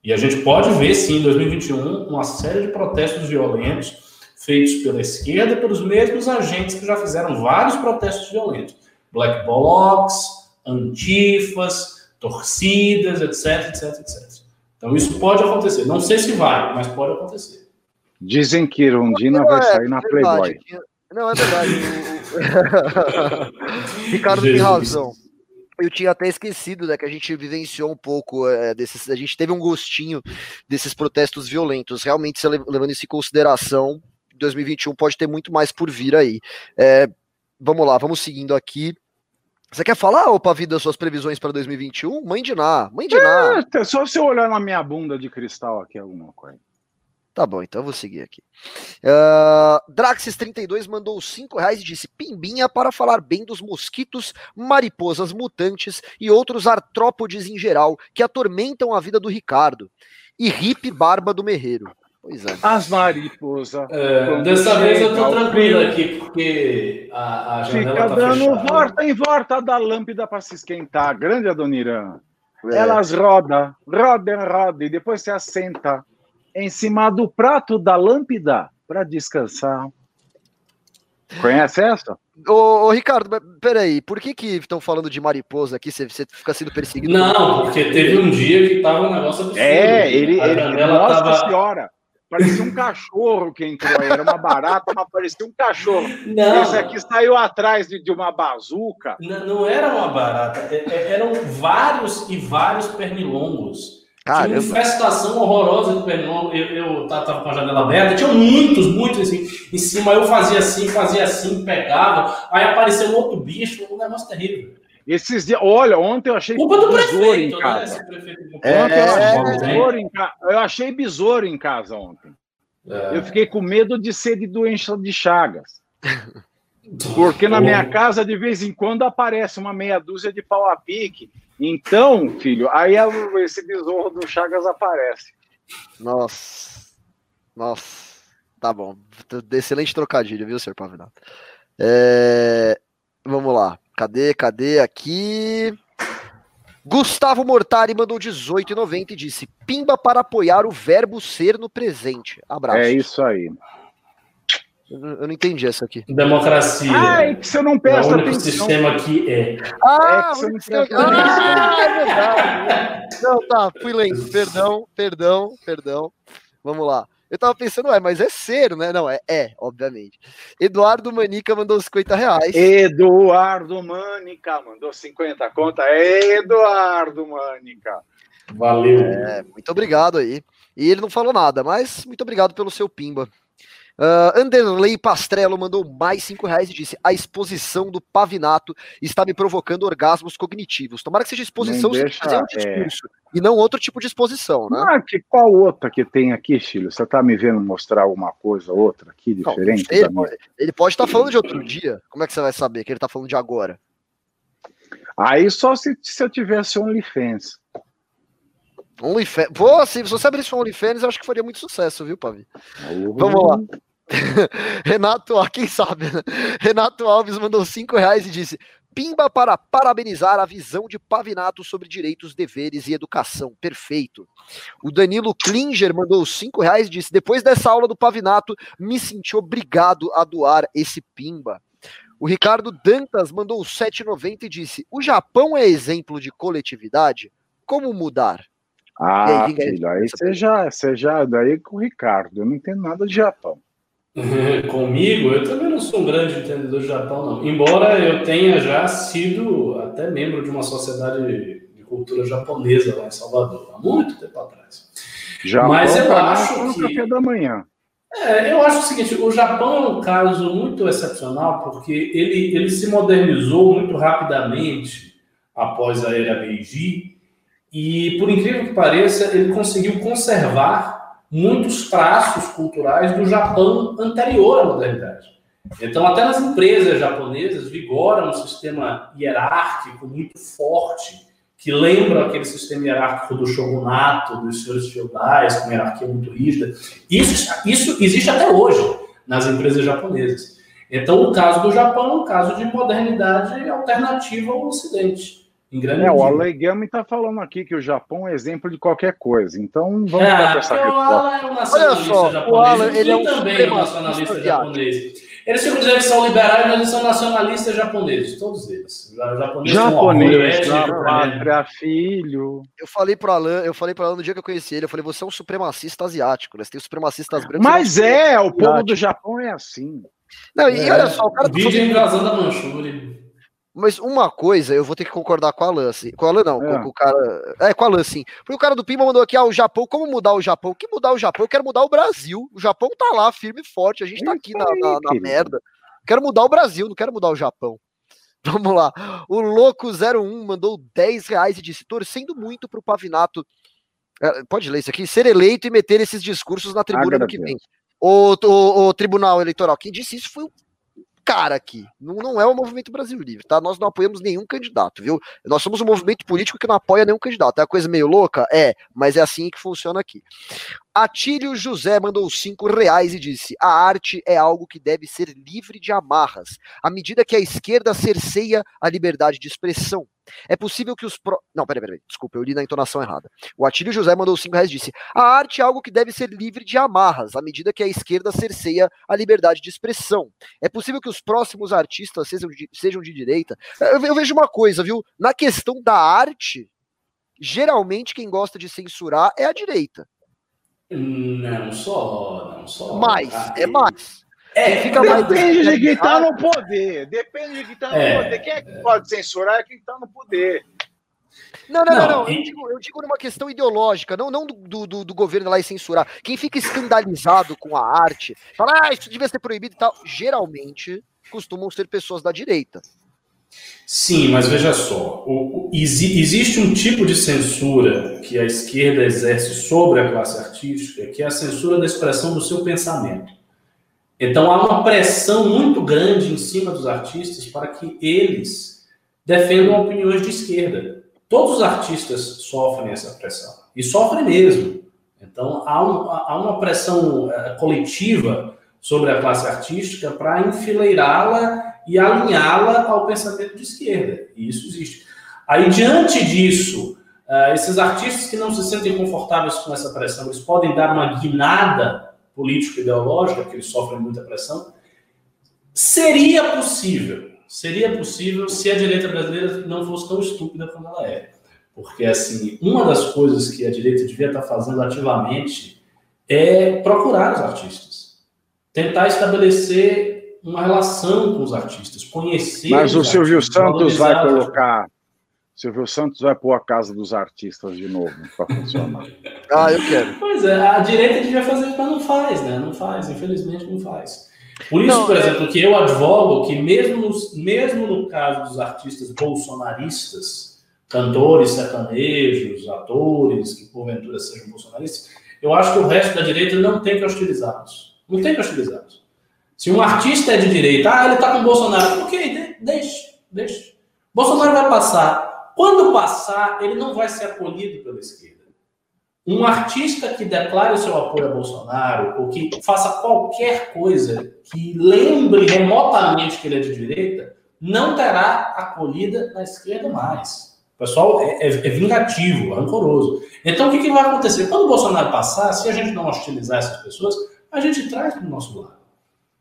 E a gente pode ver, sim, em 2021, uma série de protestos violentos feitos pela esquerda pelos mesmos agentes que já fizeram vários protestos violentos. Black Blocs, antifas, torcidas, etc, etc, etc. Então isso pode acontecer. Não sei se vai, mas pode acontecer. Dizem que Irondina vai é, sair na Playboy. Não, é verdade. Ricardo Jesus. tem razão. Eu tinha até esquecido né, que a gente vivenciou um pouco é, desses. A gente teve um gostinho desses protestos violentos. Realmente, levando isso em consideração, 2021 pode ter muito mais por vir aí. É, vamos lá, vamos seguindo aqui. Você quer falar, ô das suas previsões para 2021? Mãe de Ná, mãe de Ná. É, só se eu olhar na minha bunda de cristal aqui alguma coisa. Tá bom, então eu vou seguir aqui. Uh, Draxis32 mandou 5 reais e disse: Pimbinha para falar bem dos mosquitos, mariposas mutantes e outros artrópodes em geral que atormentam a vida do Ricardo. E hip barba do Merreiro. Pois é. As mariposas. É, dessa vez eu tô tranquilo aqui, porque a, a janela Fica tá dando fechada. volta em volta da lâmpada para se esquentar. Grande Adoniran. É. Elas rodam, rodam, rodam, e depois se assenta em cima do prato da lâmpada para descansar. Conhece essa? Ô, ô, Ricardo, peraí, por que que estão falando de mariposa aqui? Você, você fica sendo perseguido? Não, porque teve um dia que tava um negócio absurdo. É, ele, ele nossa tava... senhora, parecia um cachorro que entrou aí, era uma barata, mas parecia um cachorro. Não. Esse aqui saiu atrás de, de uma bazuca. Não, não era uma barata, é, é, eram vários e vários pernilongos. Caramba. Tinha uma infestação horrorosa de pernilongo. Eu, eu tava com a janela aberta, tinha muitos, muitos assim, em cima. Eu fazia assim, fazia assim, pegava. Aí apareceu um outro bicho, um negócio terrível. Esses dias, olha, ontem eu achei Culpa do prefeito, em né, casa. Né? É, ontem eu achei, besouro em ca... eu achei besouro em casa ontem. É. Eu fiquei com medo de ser de doença de chagas. Porque na minha casa, de vez em quando, aparece uma meia dúzia de pau a pique então, filho, aí esse besouro do Chagas aparece. Nossa. Nossa. Tá bom. Excelente trocadilho, viu, senhor Pavinato? É... Vamos lá. Cadê? Cadê? Aqui. Gustavo Mortari mandou 18,90 e disse: Pimba para apoiar o verbo ser no presente. Abraço. É isso aí. Eu não entendi essa aqui. Democracia. Ah, é que você não presta é o único sistema que é. Ah, é que você não presta ah, é verdade. Não, tá, fui lento. Perdão, perdão, perdão. Vamos lá. Eu tava pensando, é, mas é ser, né? Não, é, é, obviamente. Eduardo Manica mandou 50 reais. Eduardo Manica mandou 50 conta. É Eduardo Manica. Valeu. É, muito obrigado aí. E ele não falou nada, mas muito obrigado pelo seu pimba. Uh, Anderley Pastrello mandou mais cinco reais e disse: A exposição do Pavinato está me provocando orgasmos cognitivos. Tomara que seja exposição deixa, fazer um discurso é... e não outro tipo de exposição, né? Ah, que, qual outra que tem aqui, Chilo? Você está me vendo mostrar alguma coisa, outra aqui, diferente? Não, ele, pode, ele pode estar tá falando de outro dia. Como é que você vai saber que ele está falando de agora? Aí só se, se eu tivesse OnlyFans. OnlyFans. Pô, se você abrisse um OnlyFans, eu acho que faria muito sucesso, viu, Pavi? Uhum. Vamos lá. Renato, quem sabe, né? Renato Alves mandou cinco reais e disse: Pimba para parabenizar a visão de Pavinato sobre direitos, deveres e educação. Perfeito. O Danilo Klinger mandou cinco reais e disse: Depois dessa aula do Pavinato, me senti obrigado a doar esse Pimba. O Ricardo Dantas mandou 7,90 e disse: O Japão é exemplo de coletividade? Como mudar? Ah, aí, filho, aí você já, você já, daí com o Ricardo, eu não entendo nada de Japão. Comigo, eu também não sou um grande entendedor de Japão, não. Embora eu tenha já sido até membro de uma sociedade de cultura japonesa lá em Salvador, há muito tempo atrás. Japão Mas eu acho que... café da manhã. É, eu acho o seguinte, o Japão é um caso muito excepcional porque ele, ele se modernizou muito rapidamente após a era Meiji e, por incrível que pareça, ele conseguiu conservar muitos traços culturais do Japão anterior à modernidade. Então, até nas empresas japonesas vigora um sistema hierárquico muito forte, que lembra aquele sistema hierárquico do shogunato, dos senhores feudais, com hierarquia muito rígida. Isso, isso existe até hoje nas empresas japonesas. Então, o caso do Japão é um caso de modernidade alternativa ao Ocidente. Em grande É, o. Alegami está falando aqui que o Japão é exemplo de qualquer coisa. Então vamos Ah, dar essa resposta. Alan é um nacionalista Olha só, japonês. o Alan, ele é um também é um supremacista nacionalista japonês. Eles ficam dizendo que são liberais, mas eles são nacionalistas japoneses, todos eles. Um orgulho Japonês, étnico, da né? pátria, filho. Eu falei pro Alan, eu falei pro Alan no dia que eu conheci ele, eu falei, você é um supremacista asiático, né? Você tem supremacistas brancos. Mas nós- é, o povo Asiático. do Japão é assim. Não, e É, olha só, o cara tá Vídeo falando- invasão da Manchúria. Mas uma coisa, eu vou ter que concordar com a Alan, assim. Com a Alan, não, É. com, com o cara. É, com a Alan, sim. Porque o cara do Pimba mandou aqui, ah, o Japão, como mudar o Japão? Que mudar o Japão? Eu quero mudar o Brasil. O Japão tá lá, firme e forte. A gente tá aqui na, na- na merda. Quero mudar o Brasil, não quero mudar o Japão. Vamos lá. O Louco01 mandou 10 reais e disse: torcendo muito pro Pavinato. É, Pode ler isso aqui? Ser eleito e meter esses discursos na tribuna no que vem. O, o, o Tribunal Eleitoral, quem disse isso foi o cara aqui. Não, não é o Movimento Brasil Livre, tá? Nós não apoiamos nenhum candidato, viu? Nós somos um movimento político que não apoia nenhum candidato. É uma coisa meio louca? É, mas é assim que funciona aqui. Atílio José mandou cinco reais e disse: a arte é algo que deve ser livre de amarras, à medida que a esquerda cerceia a liberdade de expressão. É possível que os. Pro... Não, peraí, peraí, desculpa, eu li na entonação errada. O Atílio José mandou cinco reais e disse: a arte é algo que deve ser livre de amarras, à medida que a esquerda cerceia a liberdade de expressão. É possível que os próximos artistas sejam de, sejam de direita. Eu, eu vejo uma coisa, viu? Na questão da arte, geralmente quem gosta de censurar é a direita. Não só, não só. Mais, Ah, é mais. É, fica mais Depende de quem tá radicalizado- no poder. Depende de quem tá no É. poder. Quem é que pode censurar é quem tá no poder. Não, não, não, Não. Eu, digo, eu digo numa questão ideológica, não, não do, do, do governo lá e censurar. Quem fica escandalizado com a arte, fala, ah, isso devia ser proibido e tal, geralmente costumam ser pessoas da direita. Sim, mas veja só, o- o- exi- existe um tipo de censura que a esquerda exerce sobre a classe artística, que é a censura da expressão do seu pensamento. Então há uma pressão muito grande em cima dos artistas para que eles defendam opiniões de esquerda. Todos os artistas sofrem essa pressão, e sofrem mesmo. Então há, um- há uma pressão eh, coletiva sobre a classe artística para enfileirá-la e alinhá-la ao pensamento de esquerda. E isso existe. Aí, diante disso, ah, esses artistas que não se sentem confortáveis com essa pressão, eles podem dar uma guinada político-ideológica, porque eles sofrem muita pressão. Seria possível, seria possível se a direita brasileira não fosse tão estúpida como ela é. Porque, assim, uma das coisas que a direita devia estar fazendo ativamente é procurar os artistas. Tentar estabelecer uma relação com os artistas, conhecer Mas o Silvio artistas, Santos vai colocar. Silvio Santos vai pôr a casa dos artistas de novo para funcionar. Ah, eu quero. Pois é, a direita devia fazer mas não faz, né? Não faz, infelizmente não faz. Por isso, Não, por é- exemplo, que eu advogo que mesmo, mesmo no caso dos artistas bolsonaristas, cantores sertanejos, atores que porventura sejam bolsonaristas, eu acho que o resto da direita não tem que hostilizá-los. Não tem que hostilizá-los. Se um artista é de direita, ah, ele tá com Bolsonaro, ok, de- deixe, deixe. Bolsonaro vai passar. Quando passar, ele não vai ser acolhido pela esquerda. Um artista que declare o seu apoio a Bolsonaro, ou que faça qualquer coisa que lembre remotamente que ele é de direita, não terá acolhida na esquerda mais. O pessoal é, é- é vingativo, rancoroso. Então, o que, que vai acontecer? Quando o Bolsonaro passar, se a gente não hostilizar essas pessoas, a gente traz para o nosso lado.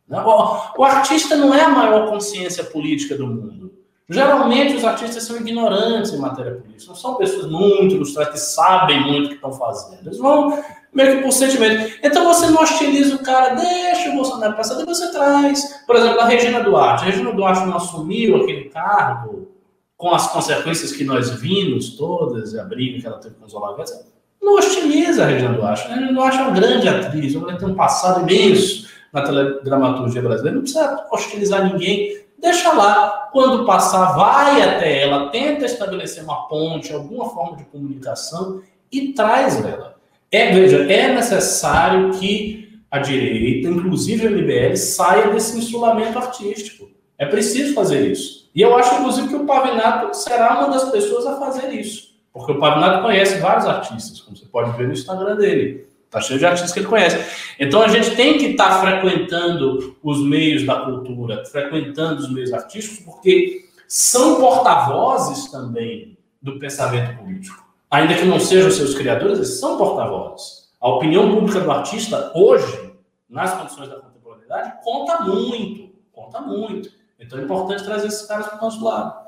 Né? O, artista não é a maior consciência política do mundo. Geralmente os artistas são ignorantes em matéria política, não são pessoas muito ilustradas que sabem muito o que estão fazendo. Eles vão meio que por sentimento. Então você não hostiliza o cara, deixa o Bolsonaro passar, depois você traz. Por exemplo, a Regina Duarte. A Regina Duarte não assumiu aquele cargo com as consequências que nós vimos todas, a briga que ela teve com os Olavetes. Não hostiliza a Regina Duarte. A Regina Duarte é uma grande atriz, ela tem um passado imenso na teledramaturgia brasileira. Não precisa hostilizar ninguém deixa lá. Quando passar, vai até ela, tenta estabelecer uma ponte, alguma forma de comunicação e traz ela. É, veja, é necessário que a direita, inclusive a MBL, saia desse insulamento artístico. É preciso fazer isso. E eu acho, inclusive, que o Pavinato será uma das pessoas a fazer isso. Porque o Pavinato conhece vários artistas, como você pode ver no Instagram dele. Está cheio de artistas que ele conhece. Então a gente tem que estar tá frequentando os meios da cultura, frequentando os meios artísticos, porque são porta-vozes também do pensamento político. Ainda que não sejam seus criadores, eles são porta-vozes. A opinião pública do artista, hoje, nas condições da contemporaneidade, conta muito. Conta muito. Então é importante trazer esses caras para o nosso lado.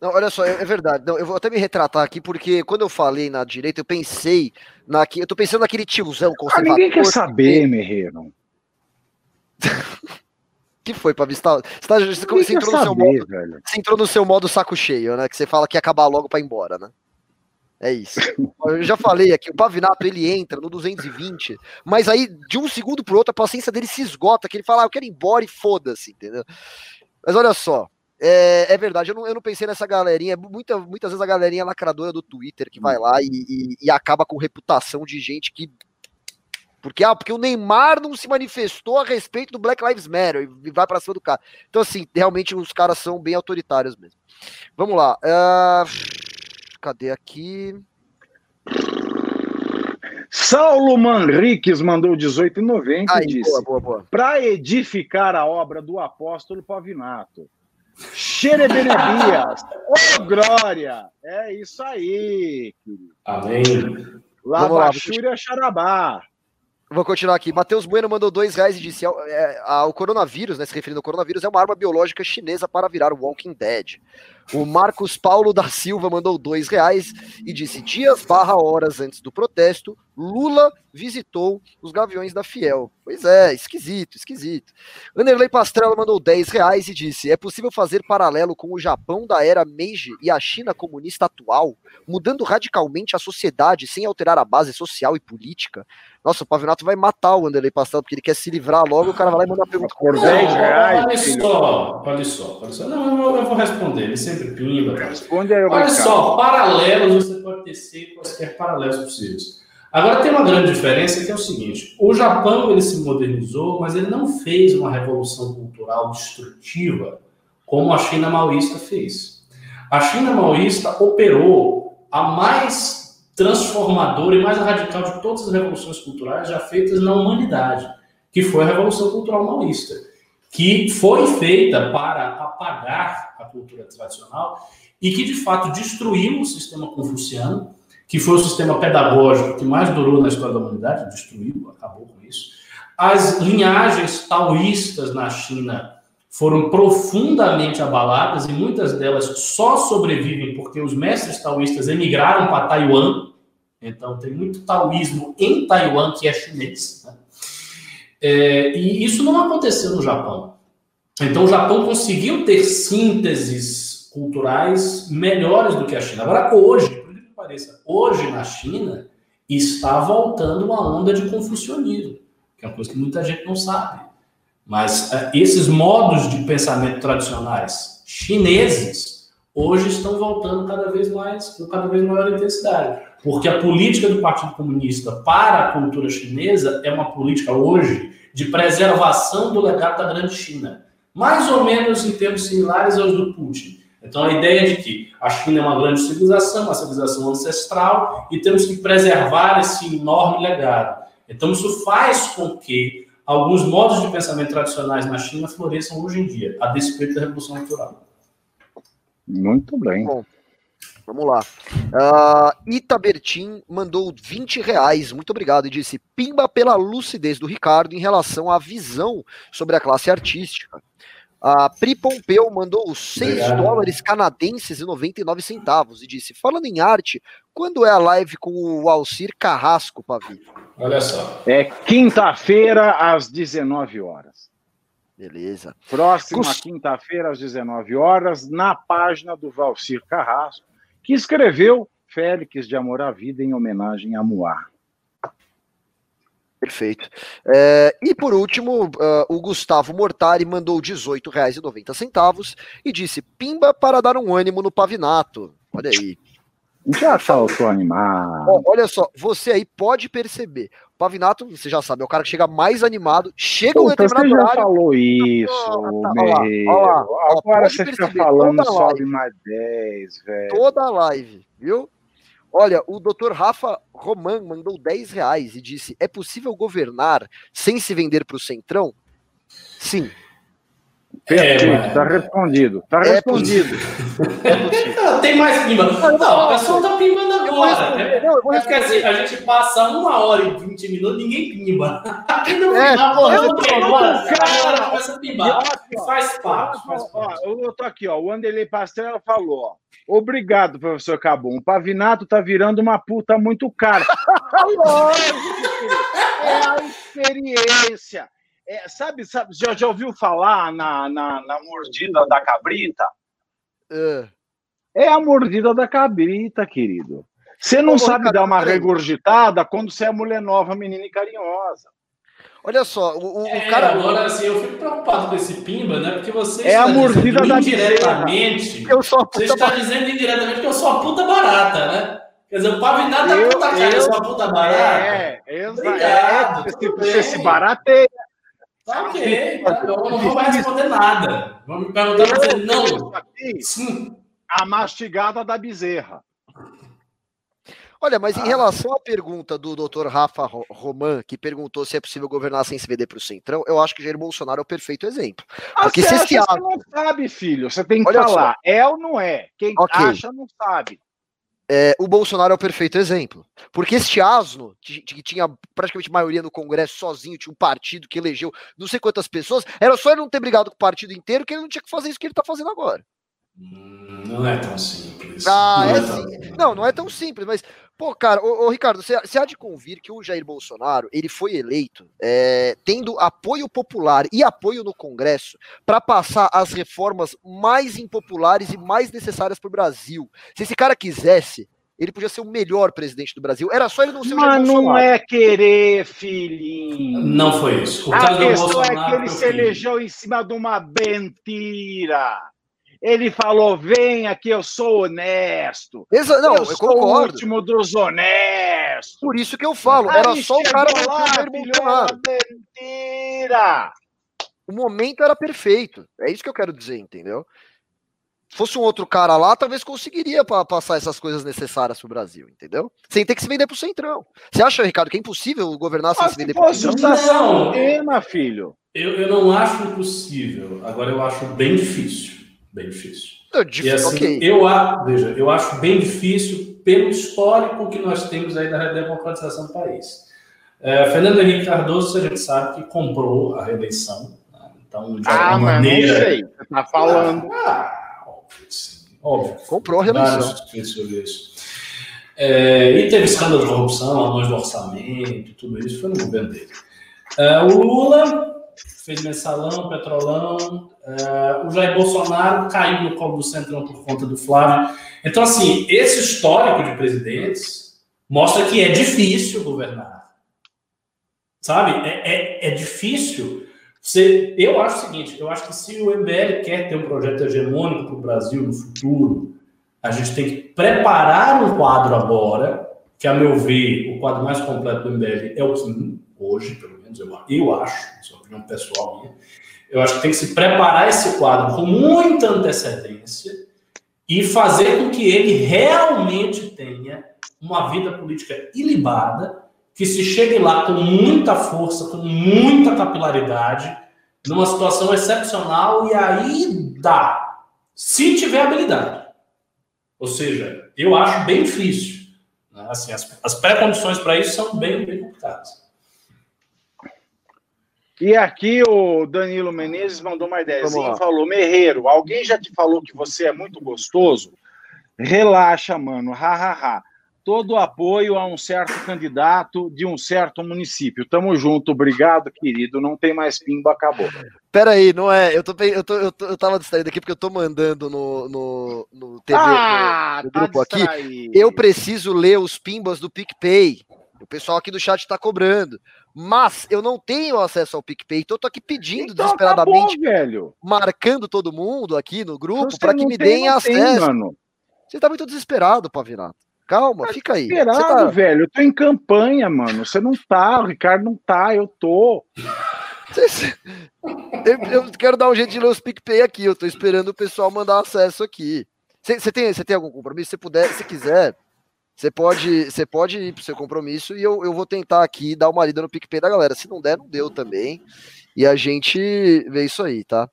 Não, olha só, é, é, verdade. Não, eu vou até me retratar aqui, porque quando eu falei na direita, eu pensei na, eu tô pensando naquele tiozão conservador. Ah, ninguém quer saber, Merreiro. que foi, Pabi? Você, tá, você, tá, você, entrou no seu modo, você entrou no seu modo saco cheio, né? Que você fala que ia acabar logo para ir embora, né? É isso. Eu já falei aqui, o Pavinato ele entra no 220, mas aí de um segundo pro outro a paciência dele se esgota, que ele fala, ah, eu quero ir embora e foda-se, entendeu? Mas olha só, é, é, verdade, eu não, eu não pensei nessa galerinha. Muita, muitas vezes a galerinha lacradora do Twitter que vai lá e, e, e, acaba com reputação de gente que. Porque, ah, porque o Neymar não se manifestou a respeito do Black Lives Matter e vai para cima do cara. Então, assim, realmente os caras são bem autoritários mesmo. Vamos lá. Uh, cadê aqui? Saulo Manriques mandou 18,90 e disse: Para edificar a obra do apóstolo Pavinato Xerebenebias. Ô, oh, Glória! É isso aí, querido. Amém. Lavachúria Xarabá. Vou continuar aqui. Matheus Bueno mandou dois reais e disse: é, é, o coronavírus, né, se referindo ao coronavírus, é uma arma biológica chinesa para virar o Walking Dead. O Marcos Paulo da Silva mandou dois reais e disse: dias barra horas antes do protesto, Lula visitou os Gaviões da Fiel. Pois é, esquisito, esquisito. Anderley Pastrella mandou 10 reais e disse: É possível fazer paralelo com o Japão da era Meiji e a China comunista atual, mudando radicalmente a sociedade sem alterar a base social e política? Nossa, o Pavinato vai matar o Anderley Pastrella porque ele quer se livrar logo. O cara vai lá e manda uma pergunta por 10 reais. Olha só, olha só, olha só. Não, eu vou responder, ele sempre pimba. Aí, Olha só, paralelos você pode tecer quaisquer paralelos possíveis. Agora tem uma grande diferença que é o seguinte: o Japão ele se modernizou, mas ele não fez uma revolução cultural destrutiva como a China maoísta fez. A China maoísta operou a mais transformadora e mais radical de todas as revoluções culturais já feitas na humanidade, que foi a Revolução Cultural Maoísta, que foi feita para apagar a cultura tradicional e que de fato destruiu o sistema confuciano que foi o sistema pedagógico que mais durou na história da humanidade, destruiu, acabou com isso. As linhagens taoístas na China foram profundamente abaladas e muitas delas só sobrevivem porque os mestres taoístas emigraram para Taiwan. Então, tem muito taoísmo em Taiwan que é chinês. Né? É, e isso não aconteceu no Japão. Então, o Japão conseguiu ter sínteses culturais melhores do que a China. Agora, hoje, pareça, hoje na China está voltando uma onda de confucionismo, que é uma coisa que muita gente não sabe. Mas uh, esses modos de pensamento tradicionais chineses hoje estão voltando cada vez mais, com cada vez maior intensidade. Porque a política do Partido Comunista para a cultura chinesa é uma política hoje de preservação do legado da grande China. Mais ou menos em termos similares aos do Putin. Então, a ideia de que a China é uma grande civilização, uma civilização ancestral, e temos que preservar esse enorme legado. Então, isso faz com que alguns modos de pensamento tradicionais na China floresçam hoje em dia, a despeito da Revolução Natural. Muito bem. Bom, vamos lá. Uh, Itabertin mandou 20 reais, muito obrigado, e disse: Pimba pela lucidez do Ricardo em relação à visão sobre a classe artística. A Pri Pompeu mandou 6 dólares canadenses e 99 centavos e disse: Falando em arte, quando é a live com o Alcir Carrasco, Pavi? Olha só. É quinta-feira às 19 horas. Beleza. Próxima Cus... quinta-feira às 19 horas, na página do Valcir Carrasco, que escreveu Félix de Amor à Vida em homenagem a Moá. Perfeito. É, e por último, uh, o Gustavo Mortari mandou R$ 18,90 e disse: Pimba para dar um ânimo no Pavinato. Olha aí. Já faltou animar. olha só, você aí pode perceber. Pavinato, você já sabe, é o cara que chega mais animado, chega um determinado você já horário. falou isso, ah, tá, lá, lá, Agora você fica falando, sobe mais 10, velho. Toda a live, viu? Olha, o Dr. Rafa Roman mandou 10 reais e disse: é possível governar sem se vender para o Centrão? Sim. Perfeito, é, tá respondido. Tá É respondido. Não, tem mais pimba. Não, o pessoal tá pimbando agora. né? Não, eu vou É assim, a gente passa uma hora e 20 minutos, ninguém pimba. Aqui não É, pimba, porra, eu não tô. Agora começa a pimbar. Faz parte, faz Ó, parte. eu tô aqui, ó. O Wanderlei Pastrella falou, ó. Obrigado, professor Cabum. O Pavinato tá virando uma puta muito cara. Lógico, é a experiência. É, sabe, sabe, já, já ouviu falar na, na, na mordida da cabrita? É. É a mordida da cabrita, querido. Você não Ô, sabe Ricardo, dar uma regurgitada quando você é mulher nova, menina e carinhosa. Olha só, o, o- É, cara. agora, assim, eu fico preocupado com esse pimba, né? Porque você É a está mordida dizendo da indiretamente. Eu sou a Você puta está dizendo indiretamente que eu sou a puta barata, né? Quer dizer, o Pavinato tá Eu- puta cara, eu sou a puta barata. É, exa- Obrigado, é, você bem. se barateia. Tá ok, tá, eu não vou mais responder nada. Vamos me perguntar pra você, não. Sim. a mastigada da bezerra. Olha, mas Ah. em relação à pergunta do Dr. Rafa Ro- Roman, que perguntou se é possível governar sem se vender para o Centrão, eu acho que Jair Bolsonaro é o perfeito exemplo. Porque Ah, se você esse acha que ato- não sabe, filho. Você tem que Olha falar. É ou não é? Quem Ok. acha não sabe. É, o Bolsonaro é o perfeito exemplo. Porque este asno, que, tinha praticamente maioria no Congresso sozinho, tinha um partido que elegeu não sei quantas pessoas, era só ele não ter brigado com o partido inteiro que ele não tinha que fazer isso que ele tá fazendo agora. Hum, Não é tão simples. Ah, não é tão- sim. Não, não é tão simples, mas, pô, cara, ô, ô, Ricardo, você, você há de convir que o Jair Bolsonaro, ele foi eleito é, tendo apoio popular e apoio no Congresso para passar as reformas mais impopulares e mais necessárias para o Brasil. Se esse cara quisesse, ele podia ser o melhor presidente do Brasil. Era só ele não ser o Jair Mas não Bolsonaro. é querer, filhinho. Não foi isso. O A questão é que ele o se elegeu em cima de uma mentira. Ele falou: vem aqui, eu sou honesto. Exa- não, eu, eu sou o concordo. último dos honestos. Por isso que eu falo, era Aí só o cara lá, o Bolsonaro. era mentira. O momento era perfeito. É isso que eu quero dizer, entendeu? Se fosse um outro cara lá, talvez conseguiria pa- passar essas coisas necessárias pro Brasil, entendeu? Sem ter que se vender pro Centrão. Você acha, Ricardo, que é impossível governar sem se vender pro o Centrão? Não. Tema, filho. Eu, eu não acho impossível. Agora eu acho bem difícil. Bem difícil. Não, E assim, ok. eu, veja, eu acho bem difícil pelo histórico que nós temos aí da democratização do país. É, Fernando Henrique Cardoso, a gente sabe que comprou a reeleição. né? Então, de Ah, alguma mas não maneira. sei. Você tá falando. Ah, óbvio, que sim. Óbvio. Comprou a reeleição. Sobre isso. É, e teve escândalo de corrupção, anões do orçamento, tudo isso foi no governo dele. É, o Lula fez mensalão, petrolão. é, o Jair Bolsonaro caiu no colo do Centrão por conta do Flávio. Então, assim, esse histórico de presidentes mostra que é difícil governar. Sabe? É, é, é difícil. Você, eu acho o seguinte: eu acho que se o MBL quer ter um projeto hegemônico para o Brasil no futuro, a gente tem que preparar um quadro agora, que, a meu ver, o quadro mais completo do MBL é o Kim, hoje, pelo menos, eu, eu acho, isso é uma opinião pessoal minha. Eu acho que tem que se preparar esse quadro com muita antecedência e fazer com que ele realmente tenha uma vida política ilibada, que se chegue lá com muita força, com muita capilaridade, numa situação excepcional, e aí dá. Se tiver habilidade. Ou seja, eu acho bem difícil. né? Assim, as, as pré-condições para isso são bem, bem complicadas. E aqui o Danilo Menezes mandou ideiazinha lá. e falou: Merreiro, alguém já te falou que você é muito gostoso? Relaxa, mano, hahaha. Todo apoio a um certo candidato de um certo município. Tamo junto, obrigado, querido. Não tem mais pimba, acabou. Pera aí, não é? Eu, tô, eu, tô, eu, tô, eu tava distraído aqui porque eu tô mandando no, no, no TV, ah, no, no tá grupo aqui. distraído. Eu preciso ler os pimbas do PicPay. O pessoal aqui do chat tá cobrando. Mas eu não tenho acesso ao PicPay, então eu tô aqui pedindo Então desesperadamente, velho. marcando todo mundo aqui no grupo Você para que me tem, deem tem, acesso. mano. Você tá muito desesperado, Pavinato. Calma, fica aí. Você Esperado, tá- velho. Eu tô em campanha, mano. Você não tá, o Ricardo não tá, eu tô. Eu, eu quero dar um jeito de ler os PicPay aqui. Eu tô esperando o pessoal mandar acesso aqui. Você tem, você tem algum compromisso? Se puder, se quiser, Você pode, você pode ir pro seu compromisso e eu, eu vou tentar aqui dar uma lida no PicPay da galera. Se não der, não deu também. E a gente vê isso aí, tá?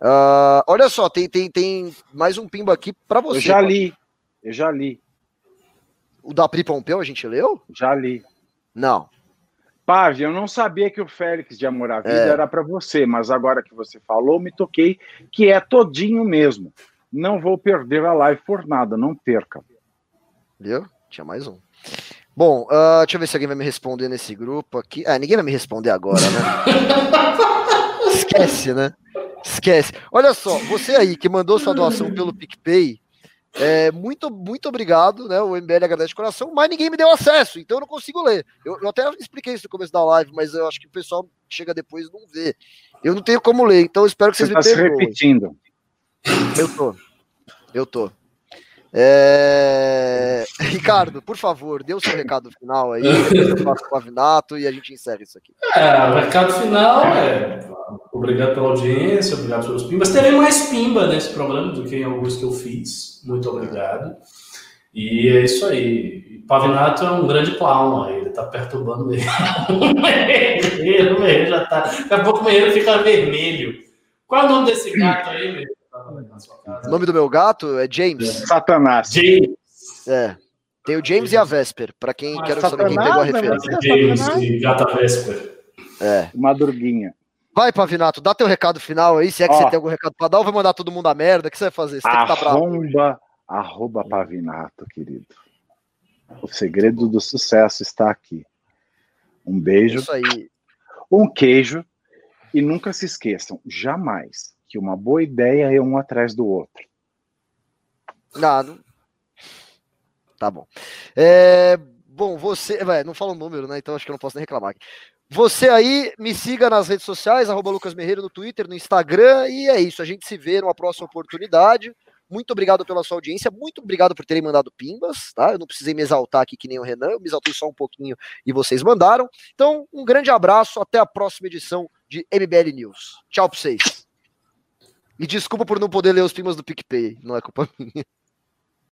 Uh, olha só, tem, tem, tem mais um pimba aqui para você. Eu já li. Eu já li. O da Pri Pompeu a gente leu? Já li. Não. Pave, eu não sabia que o Félix de Amor à Vida é. era para você, mas agora que você falou, me toquei que é todinho mesmo. Não vou perder a live por nada, não perca. Viu? Tinha mais um. Bom, uh, deixa eu ver se alguém vai me responder nesse grupo aqui. É, ninguém vai me responder agora, né? Esquece, né? Esquece. Olha só, você aí que mandou sua doação pelo PicPay, é, muito, muito obrigado, né? O MBL agradece de coração, mas ninguém me deu acesso, então eu não consigo ler. Eu, eu, até expliquei isso no começo da live, mas eu acho que o pessoal chega depois e não vê. Eu não tenho como ler, então espero que vocês Você me tá perdoem. se repetindo. Eu tô. Eu tô. É... Ricardo, por favor, dê o seu recado final aí, eu faço o Pavinato e a gente encerra isso aqui. É, o recado final é obrigado pela audiência, obrigado pelos pimbas. Teve mais pimba nesse programa do que em alguns que eu fiz. Muito obrigado. E é isso aí. Pavinato é um grande clown, ele tá perturbando o meio já tá. Daqui a pouco o meio fica vermelho. Qual é o nome desse gato aí, meu? O nome do meu gato é James. Satanás. James. É. Tem o James e a Vesper, para quem quer saber quem pegou a referência. James e Gata Vesper. É. Madruguinha. Vai, Pavinato, dá teu recado final aí, se é que Ó, você tem algum recado para dar, ou vai mandar todo mundo a merda, o que você vai fazer? Você arromba, tem que tá arroba Pavinato, querido. O segredo do sucesso está aqui. Um beijo. Isso aí. Um queijo. E nunca se esqueçam, jamais, que uma boa ideia é um atrás do outro. Não, não... Tá bom. É... Bom, você. não fala o número, né? Então acho que eu não posso nem reclamar. Você aí, me siga nas redes sociais, arroba Lucas Merreiro no Twitter, no Instagram, e é isso. A gente se vê numa próxima oportunidade. Muito obrigado pela sua audiência, muito obrigado por terem mandado pimbas, tá? Eu não precisei me exaltar aqui que nem o Renan, eu me exaltei só um pouquinho e vocês mandaram. Então, um grande abraço, até a próxima edição de MBL News. Tchau pra vocês. E desculpa por não poder ler os pimbas do PicPay, não é culpa minha.